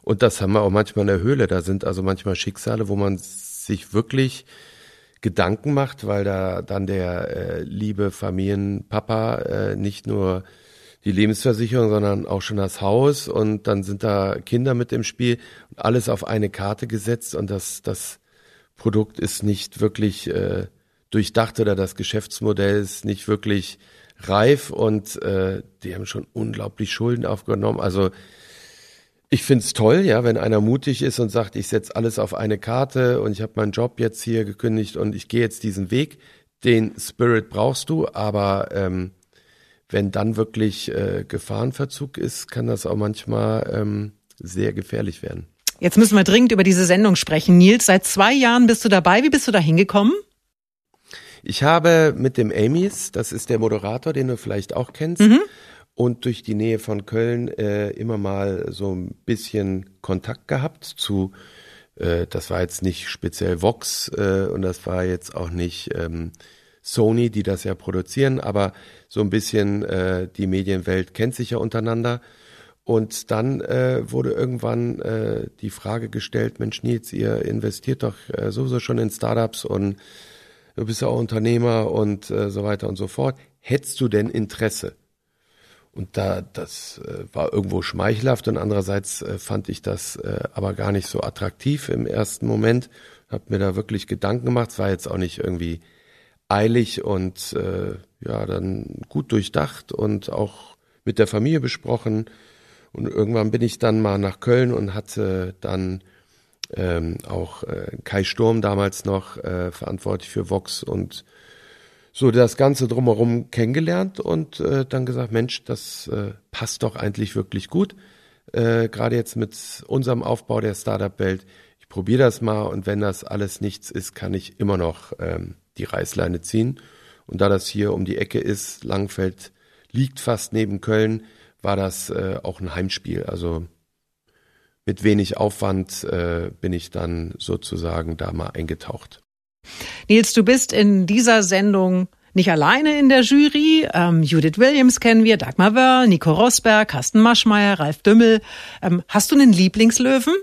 Und das haben wir auch manchmal in der Höhle. Da sind also manchmal Schicksale, wo man sich wirklich Gedanken macht, weil da dann der äh, liebe Familienpapa äh, nicht nur die Lebensversicherung, sondern auch schon das Haus und dann sind da Kinder mit im Spiel und alles auf eine Karte gesetzt und das, das Produkt ist nicht wirklich äh, durchdacht oder das Geschäftsmodell ist nicht wirklich reif und äh, die haben schon unglaublich Schulden aufgenommen. Also ich find's toll, ja, wenn einer mutig ist und sagt, ich setze alles auf eine Karte und ich habe meinen Job jetzt hier gekündigt und ich gehe jetzt diesen Weg. Den Spirit brauchst du, aber ähm, wenn dann wirklich äh, Gefahrenverzug ist, kann das auch manchmal ähm, sehr gefährlich werden. Jetzt müssen wir dringend über diese Sendung sprechen. Nils, seit zwei Jahren bist du dabei. Wie bist du da hingekommen? Ich habe mit dem Amy's, das ist der Moderator, den du vielleicht auch kennst, mhm. Und durch die Nähe von Köln äh, immer mal so ein bisschen Kontakt gehabt zu, äh, das war jetzt nicht speziell Vox äh, und das war jetzt auch nicht ähm, Sony, die das ja produzieren, aber so ein bisschen äh, die Medienwelt kennt sich ja untereinander. Und dann äh, wurde irgendwann äh, die Frage gestellt, Mensch Nils, ihr investiert doch äh, sowieso schon in Startups und du bist ja auch Unternehmer und äh, so weiter und so fort. Hättest du denn Interesse? Und da, das äh, war irgendwo schmeichelhaft und andererseits äh, fand ich das äh, aber gar nicht so attraktiv im ersten Moment. Hab mir da wirklich Gedanken gemacht. Es war jetzt auch nicht irgendwie eilig und äh, ja, dann gut durchdacht und auch mit der Familie besprochen. Und irgendwann bin ich dann mal nach Köln und hatte dann ähm, auch äh, Kai Sturm damals noch äh, verantwortlich für Vox und so das Ganze drumherum kennengelernt und äh, dann gesagt, Mensch, das äh, passt doch eigentlich wirklich gut. Äh, Gerade jetzt mit unserem Aufbau der Startup-Welt. Ich probiere das mal und wenn das alles nichts ist, kann ich immer noch ähm, die Reißleine ziehen. Und da das hier um die Ecke ist, Langfeld liegt fast neben Köln, war das äh, auch ein Heimspiel. Also mit wenig Aufwand äh, bin ich dann sozusagen da mal eingetaucht. Nils, du bist in dieser Sendung nicht alleine in der Jury. Ähm, Judith Williams kennen wir, Dagmar Wörl, Nico Rosberg, Carsten Maschmeyer, Ralf Dümmel. Ähm, hast du einen Lieblingslöwen?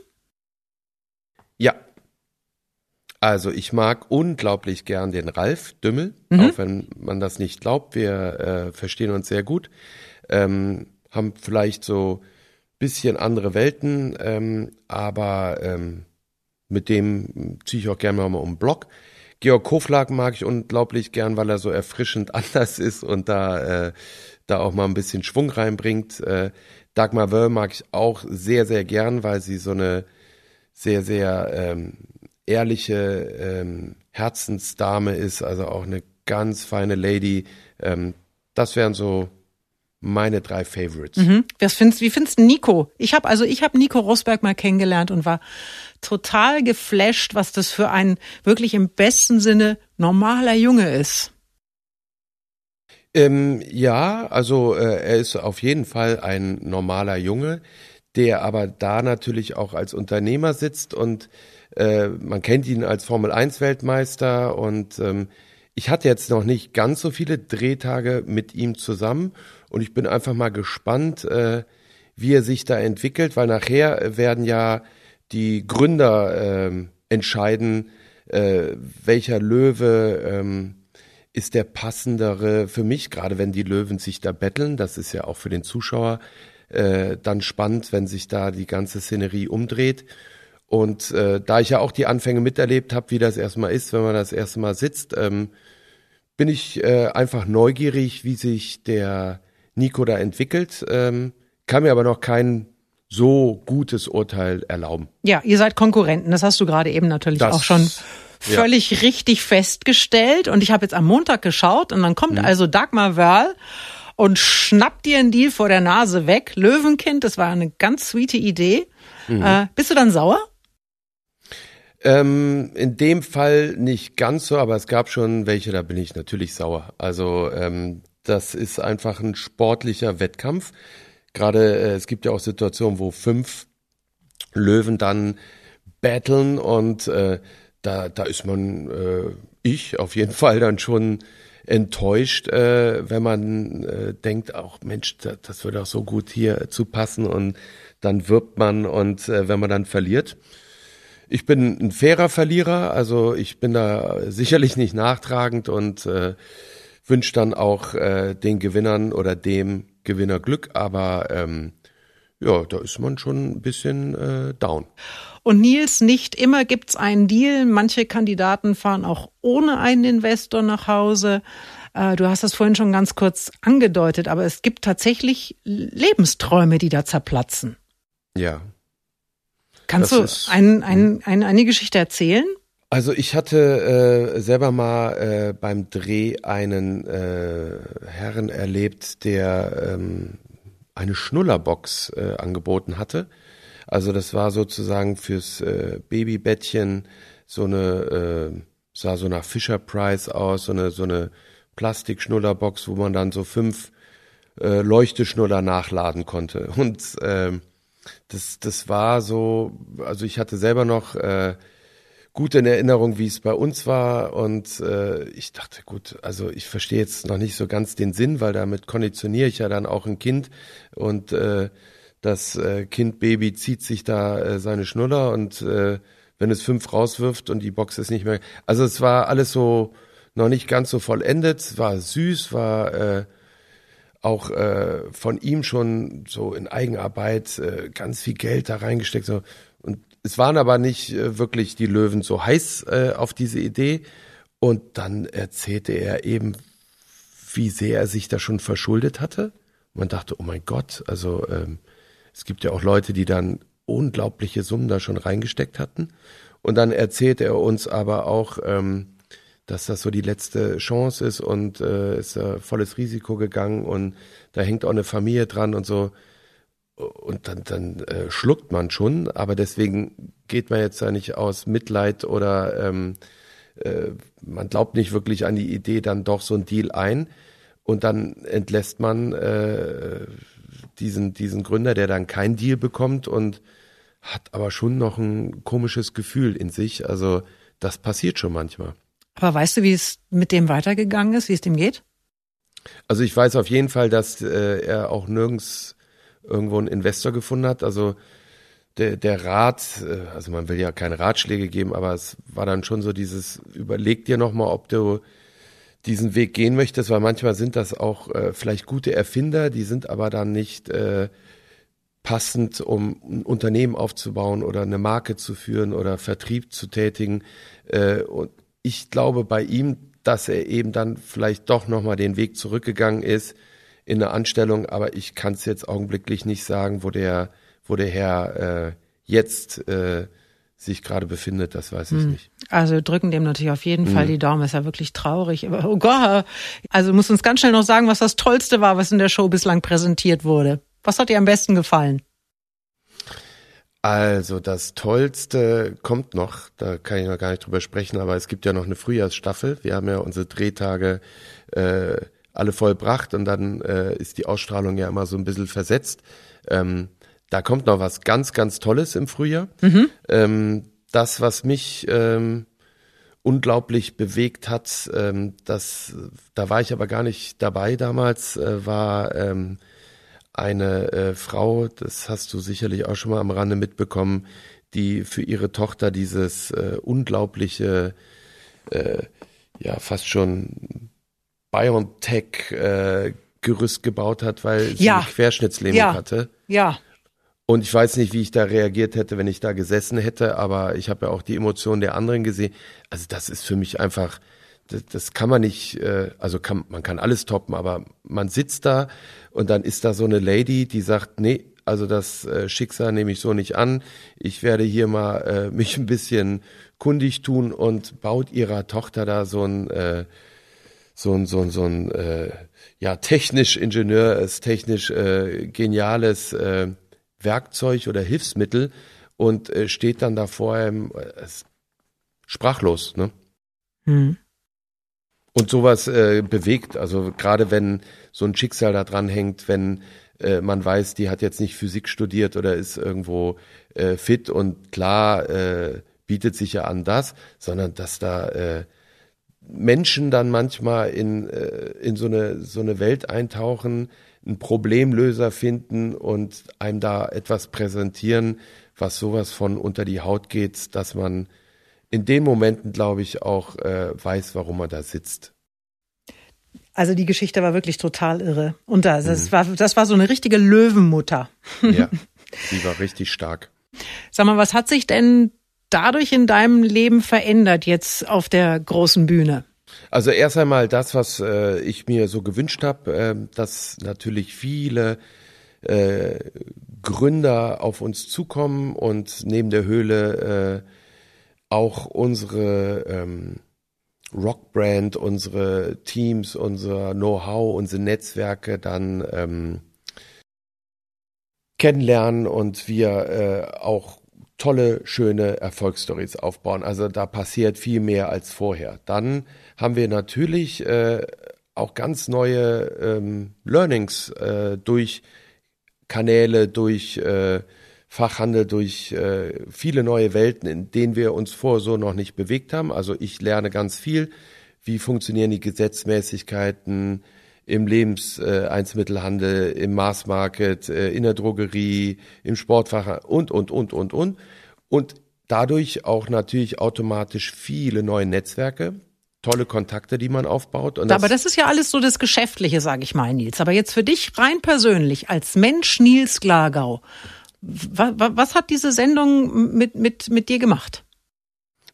Ja. Also ich mag unglaublich gern den Ralf Dümmel, mhm. auch wenn man das nicht glaubt. Wir äh, verstehen uns sehr gut. Ähm, haben vielleicht so bisschen andere Welten, ähm, aber ähm, mit dem ziehe ich auch gerne mal um den Block. Georg Koflag mag ich unglaublich gern, weil er so erfrischend *laughs* anders ist und da, äh, da auch mal ein bisschen Schwung reinbringt. Äh, Dagmar Wörl mag ich auch sehr, sehr gern, weil sie so eine sehr, sehr ähm, ehrliche ähm, Herzensdame ist, also auch eine ganz feine Lady. Ähm, das wären so meine drei Favorites. Mhm. Was findest, wie findest du Nico? Ich habe also ich habe Nico Rosberg mal kennengelernt und war total geflasht, was das für ein wirklich im besten Sinne normaler Junge ist. Ähm, ja, also äh, er ist auf jeden Fall ein normaler Junge, der aber da natürlich auch als Unternehmer sitzt und äh, man kennt ihn als Formel 1 Weltmeister und ähm, ich hatte jetzt noch nicht ganz so viele Drehtage mit ihm zusammen und ich bin einfach mal gespannt, äh, wie er sich da entwickelt, weil nachher werden ja die Gründer äh, entscheiden, äh, welcher Löwe ähm, ist der passendere für mich, gerade wenn die Löwen sich da betteln. Das ist ja auch für den Zuschauer äh, dann spannend, wenn sich da die ganze Szenerie umdreht. Und äh, da ich ja auch die Anfänge miterlebt habe, wie das erstmal ist, wenn man das erste Mal sitzt, ähm, bin ich äh, einfach neugierig, wie sich der Nico da entwickelt. Ähm, kann mir aber noch kein so gutes Urteil erlauben. Ja, ihr seid Konkurrenten, das hast du gerade eben natürlich das, auch schon völlig ja. richtig festgestellt. Und ich habe jetzt am Montag geschaut und dann kommt mhm. also Dagmar Wörl und schnappt dir einen Deal vor der Nase weg. Löwenkind, das war eine ganz sweete Idee. Mhm. Äh, bist du dann sauer? Ähm, in dem Fall nicht ganz so, aber es gab schon welche, da bin ich natürlich sauer. Also ähm, das ist einfach ein sportlicher Wettkampf. Gerade äh, es gibt ja auch Situationen, wo fünf Löwen dann battlen und äh, da, da ist man, äh, ich auf jeden *laughs* Fall dann schon enttäuscht, äh, wenn man äh, denkt, auch Mensch, das, das würde auch so gut hier zu passen und dann wirbt man und äh, wenn man dann verliert. Ich bin ein fairer Verlierer, also ich bin da sicherlich nicht nachtragend und äh, wünsche dann auch äh, den Gewinnern oder dem Gewinner Glück, aber ähm, ja, da ist man schon ein bisschen äh, down. Und Nils, nicht immer gibt's einen Deal. Manche Kandidaten fahren auch ohne einen Investor nach Hause. Äh, du hast das vorhin schon ganz kurz angedeutet, aber es gibt tatsächlich Lebensträume, die da zerplatzen. Ja. Kannst du ist, ein, ein, hm. ein, eine Geschichte erzählen? Also ich hatte äh, selber mal äh, beim Dreh einen äh, Herren erlebt, der ähm, eine Schnullerbox äh, angeboten hatte. Also das war sozusagen fürs äh, Babybettchen so eine, äh, sah so nach Fisher Price aus, so eine, so eine Plastikschnullerbox, wo man dann so fünf äh, Leuchteschnuller nachladen konnte. Und äh, das, das war so, also ich hatte selber noch äh, gut in Erinnerung, wie es bei uns war. Und äh, ich dachte, gut, also ich verstehe jetzt noch nicht so ganz den Sinn, weil damit konditioniere ich ja dann auch ein Kind und äh, das äh, Kind Baby zieht sich da äh, seine Schnuller und äh, wenn es fünf rauswirft und die Box ist nicht mehr. Also es war alles so noch nicht ganz so vollendet, war süß, war äh, auch äh, von ihm schon so in Eigenarbeit äh, ganz viel Geld da reingesteckt. So. Es waren aber nicht äh, wirklich die Löwen so heiß äh, auf diese Idee. Und dann erzählte er eben, wie sehr er sich da schon verschuldet hatte. Man dachte, oh mein Gott, also ähm, es gibt ja auch Leute, die dann unglaubliche Summen da schon reingesteckt hatten. Und dann erzählte er uns aber auch, ähm, dass das so die letzte Chance ist und äh, ist äh, volles Risiko gegangen und da hängt auch eine Familie dran und so und dann, dann äh, schluckt man schon, aber deswegen geht man jetzt ja nicht aus Mitleid oder ähm, äh, man glaubt nicht wirklich an die Idee dann doch so ein Deal ein und dann entlässt man äh, diesen, diesen Gründer, der dann kein Deal bekommt und hat aber schon noch ein komisches Gefühl in sich. Also das passiert schon manchmal. Aber weißt du, wie es mit dem weitergegangen ist, wie es dem geht? Also ich weiß auf jeden Fall, dass äh, er auch nirgends irgendwo einen Investor gefunden hat. Also der, der Rat, äh, also man will ja keine Ratschläge geben, aber es war dann schon so dieses, überleg dir nochmal, ob du diesen Weg gehen möchtest, weil manchmal sind das auch äh, vielleicht gute Erfinder, die sind aber dann nicht äh, passend, um ein Unternehmen aufzubauen oder eine Marke zu führen oder Vertrieb zu tätigen. Äh, und ich glaube bei ihm, dass er eben dann vielleicht doch nochmal den Weg zurückgegangen ist, in eine Anstellung, aber ich kann es jetzt augenblicklich nicht sagen, wo der, wo der Herr äh, jetzt äh, sich gerade befindet, das weiß ich hm. nicht. Also wir drücken dem natürlich auf jeden hm. Fall die Daumen. Ist ja wirklich traurig. Aber, oh Gott. Also muss uns ganz schnell noch sagen, was das Tollste war, was in der Show bislang präsentiert wurde. Was hat dir am besten gefallen? Also das Tollste kommt noch, da kann ich noch gar nicht drüber sprechen, aber es gibt ja noch eine Frühjahrsstaffel. Wir haben ja unsere Drehtage äh, alle vollbracht und dann äh, ist die Ausstrahlung ja immer so ein bisschen versetzt. Ähm, da kommt noch was ganz, ganz Tolles im Frühjahr. Mhm. Ähm, das, was mich ähm, unglaublich bewegt hat, ähm, das, da war ich aber gar nicht dabei damals, äh, war ähm, eine äh, Frau, das hast du sicherlich auch schon mal am Rande mitbekommen, die für ihre Tochter dieses äh, unglaubliche, äh, ja fast schon BioNTech äh, Gerüst gebaut hat, weil sie ja. Querschnittslähmung ja. hatte. Ja. Und ich weiß nicht, wie ich da reagiert hätte, wenn ich da gesessen hätte, aber ich habe ja auch die Emotionen der anderen gesehen. Also das ist für mich einfach, das, das kann man nicht, äh, also kann, man kann alles toppen, aber man sitzt da und dann ist da so eine Lady, die sagt, nee, also das äh, Schicksal nehme ich so nicht an. Ich werde hier mal äh, *laughs* mich ein bisschen kundig tun und baut ihrer Tochter da so ein äh, so ein so ein so ein äh, ja technisch Ingenieur, ist technisch äh, geniales äh, Werkzeug oder Hilfsmittel und äh, steht dann da vor einem äh, sprachlos, ne? Hm. Und sowas äh, bewegt, also gerade wenn so ein Schicksal da dran hängt, wenn äh, man weiß, die hat jetzt nicht Physik studiert oder ist irgendwo äh, fit und klar äh, bietet sich ja an das, sondern dass da äh, Menschen dann manchmal in, äh, in so, eine, so eine Welt eintauchen, einen Problemlöser finden und einem da etwas präsentieren, was sowas von unter die Haut geht, dass man in den Momenten, glaube ich, auch äh, weiß, warum man da sitzt. Also die Geschichte war wirklich total irre. Und das, mhm. das, war, das war so eine richtige Löwenmutter. Ja, *laughs* die war richtig stark. Sag mal, was hat sich denn dadurch in deinem Leben verändert jetzt auf der großen Bühne? Also erst einmal das, was äh, ich mir so gewünscht habe, äh, dass natürlich viele äh, Gründer auf uns zukommen und neben der Höhle äh, auch unsere ähm, Rockbrand, unsere Teams, unser Know-how, unsere Netzwerke dann ähm, kennenlernen und wir äh, auch tolle, schöne Erfolgsstories aufbauen. Also da passiert viel mehr als vorher. Dann haben wir natürlich äh, auch ganz neue ähm, Learnings äh, durch Kanäle, durch äh, Fachhandel, durch äh, viele neue Welten, in denen wir uns vorher so noch nicht bewegt haben. Also ich lerne ganz viel. Wie funktionieren die Gesetzmäßigkeiten im Lebenseinzelmittelhandel, im Maßmarket, äh, in der Drogerie, im Sportfach und, und, und, und, und. Und dadurch auch natürlich automatisch viele neue Netzwerke, tolle Kontakte, die man aufbaut. Und Aber das, das ist ja alles so das Geschäftliche, sage ich mal, Nils. Aber jetzt für dich rein persönlich, als Mensch Nils Glagau, was, was hat diese Sendung mit, mit, mit dir gemacht?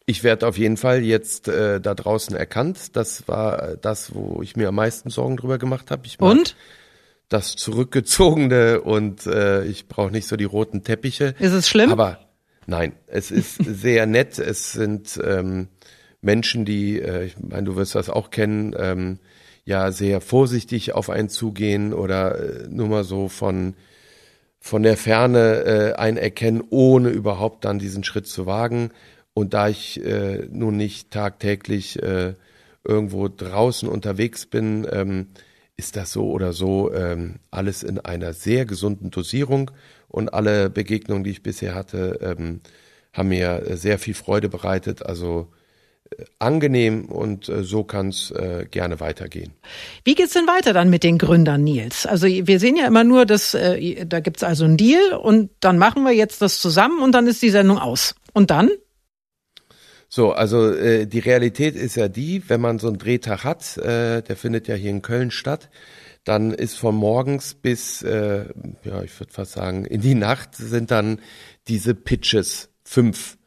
Ich werde auf jeden Fall jetzt äh, da draußen erkannt. Das war das, wo ich mir am meisten Sorgen drüber gemacht habe. Und? Das Zurückgezogene und äh, ich brauche nicht so die roten Teppiche. Ist es schlimm? Aber nein, es ist *laughs* sehr nett. Es sind ähm, Menschen, die, äh, ich meine, du wirst das auch kennen, ähm, ja sehr vorsichtig auf einen zugehen oder äh, nur mal so von von der Ferne äh, ein erkennen, ohne überhaupt dann diesen Schritt zu wagen. Und da ich äh, nun nicht tagtäglich äh, irgendwo draußen unterwegs bin, ähm, ist das so oder so ähm, alles in einer sehr gesunden Dosierung. Und alle Begegnungen, die ich bisher hatte, ähm, haben mir sehr viel Freude bereitet. Also angenehm und äh, so kann es äh, gerne weitergehen. Wie geht's denn weiter dann mit den Gründern, Nils? Also wir sehen ja immer nur, dass äh, da gibt's also einen Deal und dann machen wir jetzt das zusammen und dann ist die Sendung aus. Und dann? So, also äh, die Realität ist ja die, wenn man so einen Drehtag hat, äh, der findet ja hier in Köln statt, dann ist von morgens bis, äh, ja, ich würde fast sagen, in die Nacht sind dann diese Pitches fünf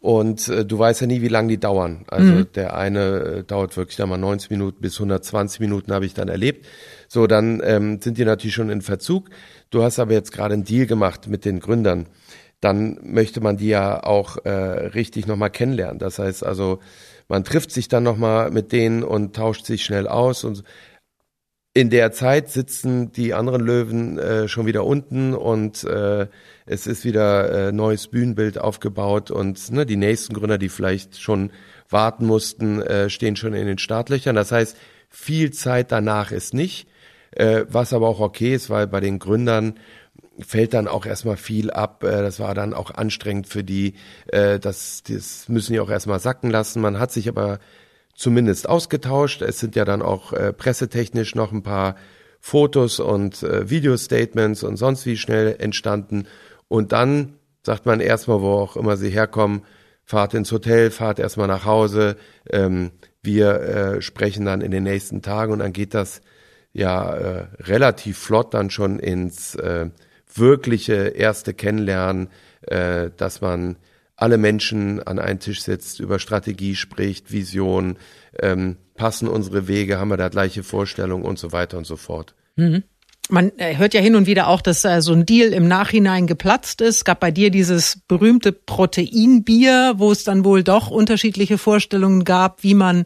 und äh, du weißt ja nie, wie lange die dauern. Also mhm. der eine äh, dauert wirklich dann mal 90 Minuten bis 120 Minuten habe ich dann erlebt. So, dann ähm, sind die natürlich schon in Verzug. Du hast aber jetzt gerade einen Deal gemacht mit den Gründern. Dann möchte man die ja auch äh, richtig nochmal kennenlernen. Das heißt also, man trifft sich dann nochmal mit denen und tauscht sich schnell aus und in der Zeit sitzen die anderen Löwen äh, schon wieder unten und äh, es ist wieder äh, neues Bühnenbild aufgebaut und ne, die nächsten Gründer, die vielleicht schon warten mussten, äh, stehen schon in den Startlöchern. Das heißt, viel Zeit danach ist nicht, äh, was aber auch okay ist, weil bei den Gründern fällt dann auch erstmal viel ab. Äh, das war dann auch anstrengend für die. Äh, das, das müssen die auch erstmal sacken lassen. Man hat sich aber zumindest ausgetauscht. Es sind ja dann auch äh, pressetechnisch noch ein paar Fotos und Video-Statements und sonst wie schnell entstanden. Und dann sagt man erstmal, wo auch immer sie herkommen, fahrt ins Hotel, fahrt erstmal nach Hause. Ähm, wir sprechen dann in den nächsten Tagen und dann geht das ja relativ flott dann schon ins wirkliche erste Kennenlernen, äh, dass man alle Menschen an einen Tisch setzt, über Strategie spricht, Vision, ähm, passen unsere Wege, haben wir da gleiche Vorstellungen und so weiter und so fort. Mhm. Man äh, hört ja hin und wieder auch, dass äh, so ein Deal im Nachhinein geplatzt ist. Gab bei dir dieses berühmte Proteinbier, wo es dann wohl doch unterschiedliche Vorstellungen gab, wie man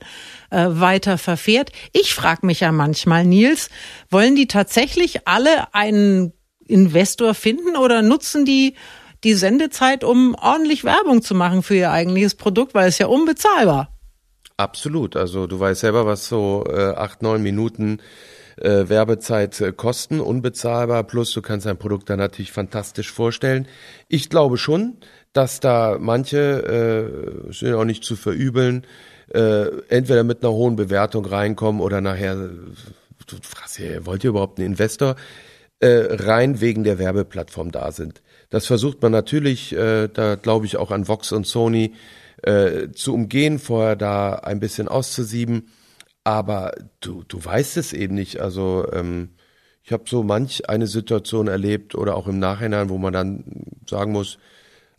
äh, weiter verfährt. Ich frage mich ja manchmal, Nils, wollen die tatsächlich alle einen Investor finden oder nutzen die die Sendezeit, um ordentlich Werbung zu machen für ihr eigentliches Produkt, weil es ja unbezahlbar. Absolut. Also du weißt selber, was so äh, acht, neun Minuten äh, Werbezeit äh, kosten, unbezahlbar. Plus du kannst dein Produkt dann natürlich fantastisch vorstellen. Ich glaube schon, dass da manche, äh, sind auch nicht zu verübeln, äh, entweder mit einer hohen Bewertung reinkommen oder nachher, du fragst wollt ihr überhaupt einen Investor? Äh, rein wegen der Werbeplattform da sind. Das versucht man natürlich, äh, da glaube ich auch an Vox und Sony äh, zu umgehen, vorher da ein bisschen auszusieben. Aber du, du weißt es eben nicht. Also ähm, ich habe so manch eine Situation erlebt oder auch im Nachhinein, wo man dann sagen muss,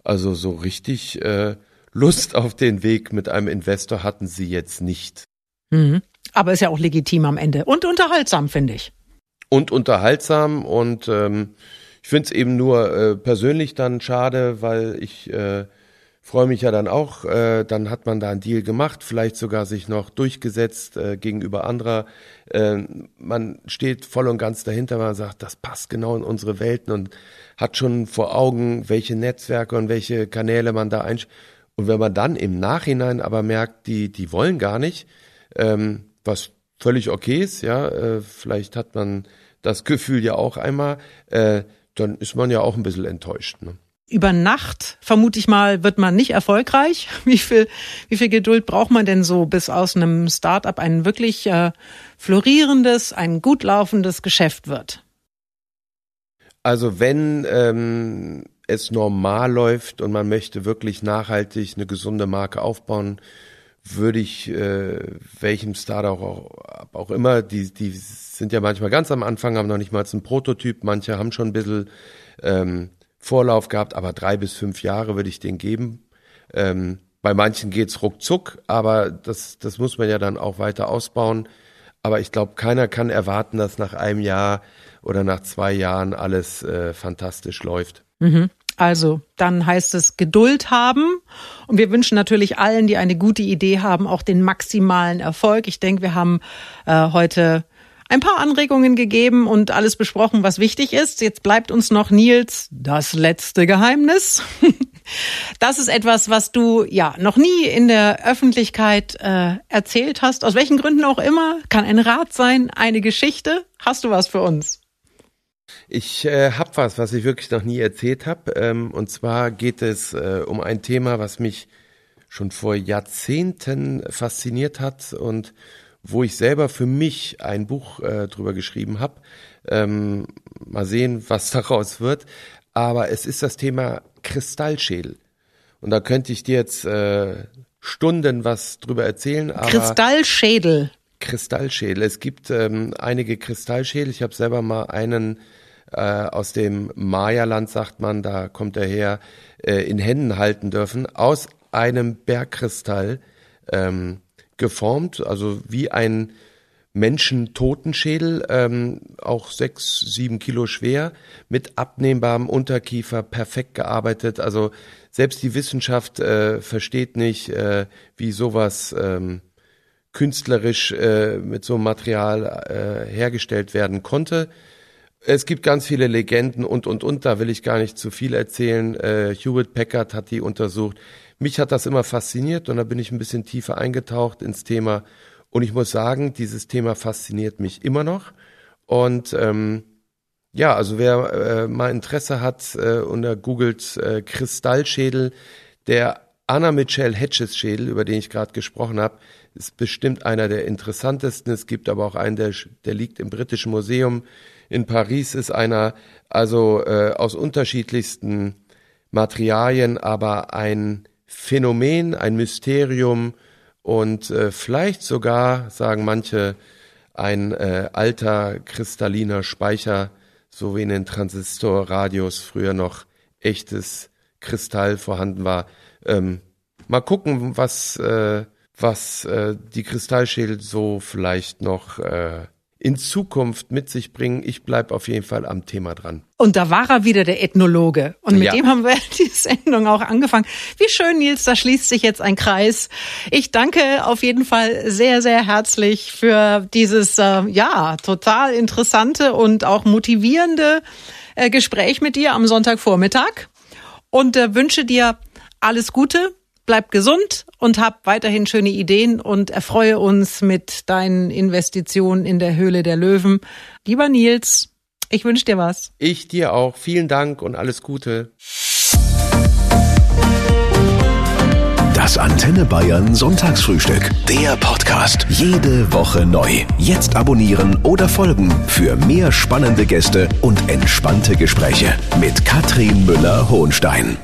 also so richtig äh, Lust auf den Weg mit einem Investor hatten sie jetzt nicht. Mhm. Aber ist ja auch legitim am Ende und unterhaltsam, finde ich und unterhaltsam und ähm, ich finde es eben nur äh, persönlich dann schade, weil ich äh, freue mich ja dann auch, äh, dann hat man da einen Deal gemacht, vielleicht sogar sich noch durchgesetzt äh, gegenüber anderer. Äh, man steht voll und ganz dahinter, man sagt, das passt genau in unsere Welten und hat schon vor Augen, welche Netzwerke und welche Kanäle man da einsch. Und wenn man dann im Nachhinein aber merkt, die, die wollen gar nicht, ähm, was völlig okay ist, ja, äh, vielleicht hat man das Gefühl ja auch einmal, äh, dann ist man ja auch ein bisschen enttäuscht. Ne? Über Nacht, vermute ich mal, wird man nicht erfolgreich. *laughs* Wie viel, wie viel Geduld braucht man denn so, bis aus einem Start-up ein wirklich äh, florierendes, ein gut laufendes Geschäft wird? Also wenn ähm, es normal läuft und man möchte wirklich nachhaltig eine gesunde Marke aufbauen, würde ich äh, welchem Startup auch, auch immer, die, die sind ja manchmal ganz am Anfang, haben noch nicht mal einen Prototyp, manche haben schon ein bisschen ähm, Vorlauf gehabt, aber drei bis fünf Jahre würde ich den geben. Ähm, bei manchen geht's ruckzuck, aber das, das muss man ja dann auch weiter ausbauen. Aber ich glaube, keiner kann erwarten, dass nach einem Jahr oder nach zwei Jahren alles äh, fantastisch läuft. Mhm. Also, dann heißt es Geduld haben. Und wir wünschen natürlich allen, die eine gute Idee haben, auch den maximalen Erfolg. Ich denke, wir haben äh, heute ein paar Anregungen gegeben und alles besprochen, was wichtig ist. Jetzt bleibt uns noch Nils das letzte Geheimnis. *laughs* Das ist etwas, was du ja noch nie in der Öffentlichkeit äh, erzählt hast. Aus welchen Gründen auch immer. Kann ein Rat sein, eine Geschichte. Hast du was für uns? Ich äh, habe was, was ich wirklich noch nie erzählt habe. Ähm, und zwar geht es äh, um ein Thema, was mich schon vor Jahrzehnten fasziniert hat und wo ich selber für mich ein Buch äh, drüber geschrieben habe. Ähm, mal sehen, was *laughs* daraus wird. Aber es ist das Thema Kristallschädel. Und da könnte ich dir jetzt äh, Stunden was drüber erzählen. Aber Kristallschädel. Kristallschädel. Es gibt ähm, einige Kristallschädel. Ich habe selber mal einen äh, aus dem Maya-Land, sagt man, da kommt er her, äh, in Händen halten dürfen, aus einem Bergkristall ähm, geformt, also wie ein Menschentotenschädel, ähm, auch sechs, sieben Kilo schwer, mit abnehmbarem Unterkiefer, perfekt gearbeitet. Also selbst die Wissenschaft äh, versteht nicht, äh, wie sowas ähm, künstlerisch äh, mit so einem Material äh, hergestellt werden konnte. Es gibt ganz viele Legenden und, und, und, da will ich gar nicht zu viel erzählen. Äh, Hewitt Packard hat die untersucht. Mich hat das immer fasziniert und da bin ich ein bisschen tiefer eingetaucht ins Thema und ich muss sagen, dieses Thema fasziniert mich immer noch. Und ähm, ja, also wer äh, mal Interesse hat äh, und er googelt äh, Kristallschädel, der Anna Mitchell Hedges Schädel, über den ich gerade gesprochen habe, ist bestimmt einer der interessantesten. Es gibt aber auch einen, der, der liegt im Britischen Museum. In Paris ist einer, also äh, aus unterschiedlichsten Materialien, aber ein Phänomen, ein Mysterium, und äh, vielleicht sogar, sagen manche, ein äh, alter kristalliner Speicher, so wie in den Transistorradios früher noch echtes Kristall vorhanden war. Ähm, mal gucken, was, äh, was äh, die Kristallschädel so vielleicht noch äh, in Zukunft mit sich bringen. Ich bleib auf jeden Fall am Thema dran. Und da war er wieder, der Ethnologe. Und mit ja. dem haben wir *laughs* die Sendung auch angefangen. Wie schön, Nils, da schließt sich jetzt ein Kreis. Ich danke auf jeden Fall sehr, sehr herzlich für dieses, äh, ja, total interessante und auch motivierende äh, Gespräch mit dir am Sonntagvormittag. Und äh, wünsche dir alles Gute bleib gesund und hab weiterhin schöne Ideen und erfreue uns mit deinen Investitionen in der Höhle der Löwen. Lieber Nils, ich wünsche dir was. Ich dir auch. Vielen Dank und alles Gute. Das Antenne Bayern Sonntagsfrühstück. Der Podcast. Jede Woche neu. Jetzt abonnieren oder folgen für mehr spannende Gäste und entspannte Gespräche mit Katrin Müller-Hohenstein.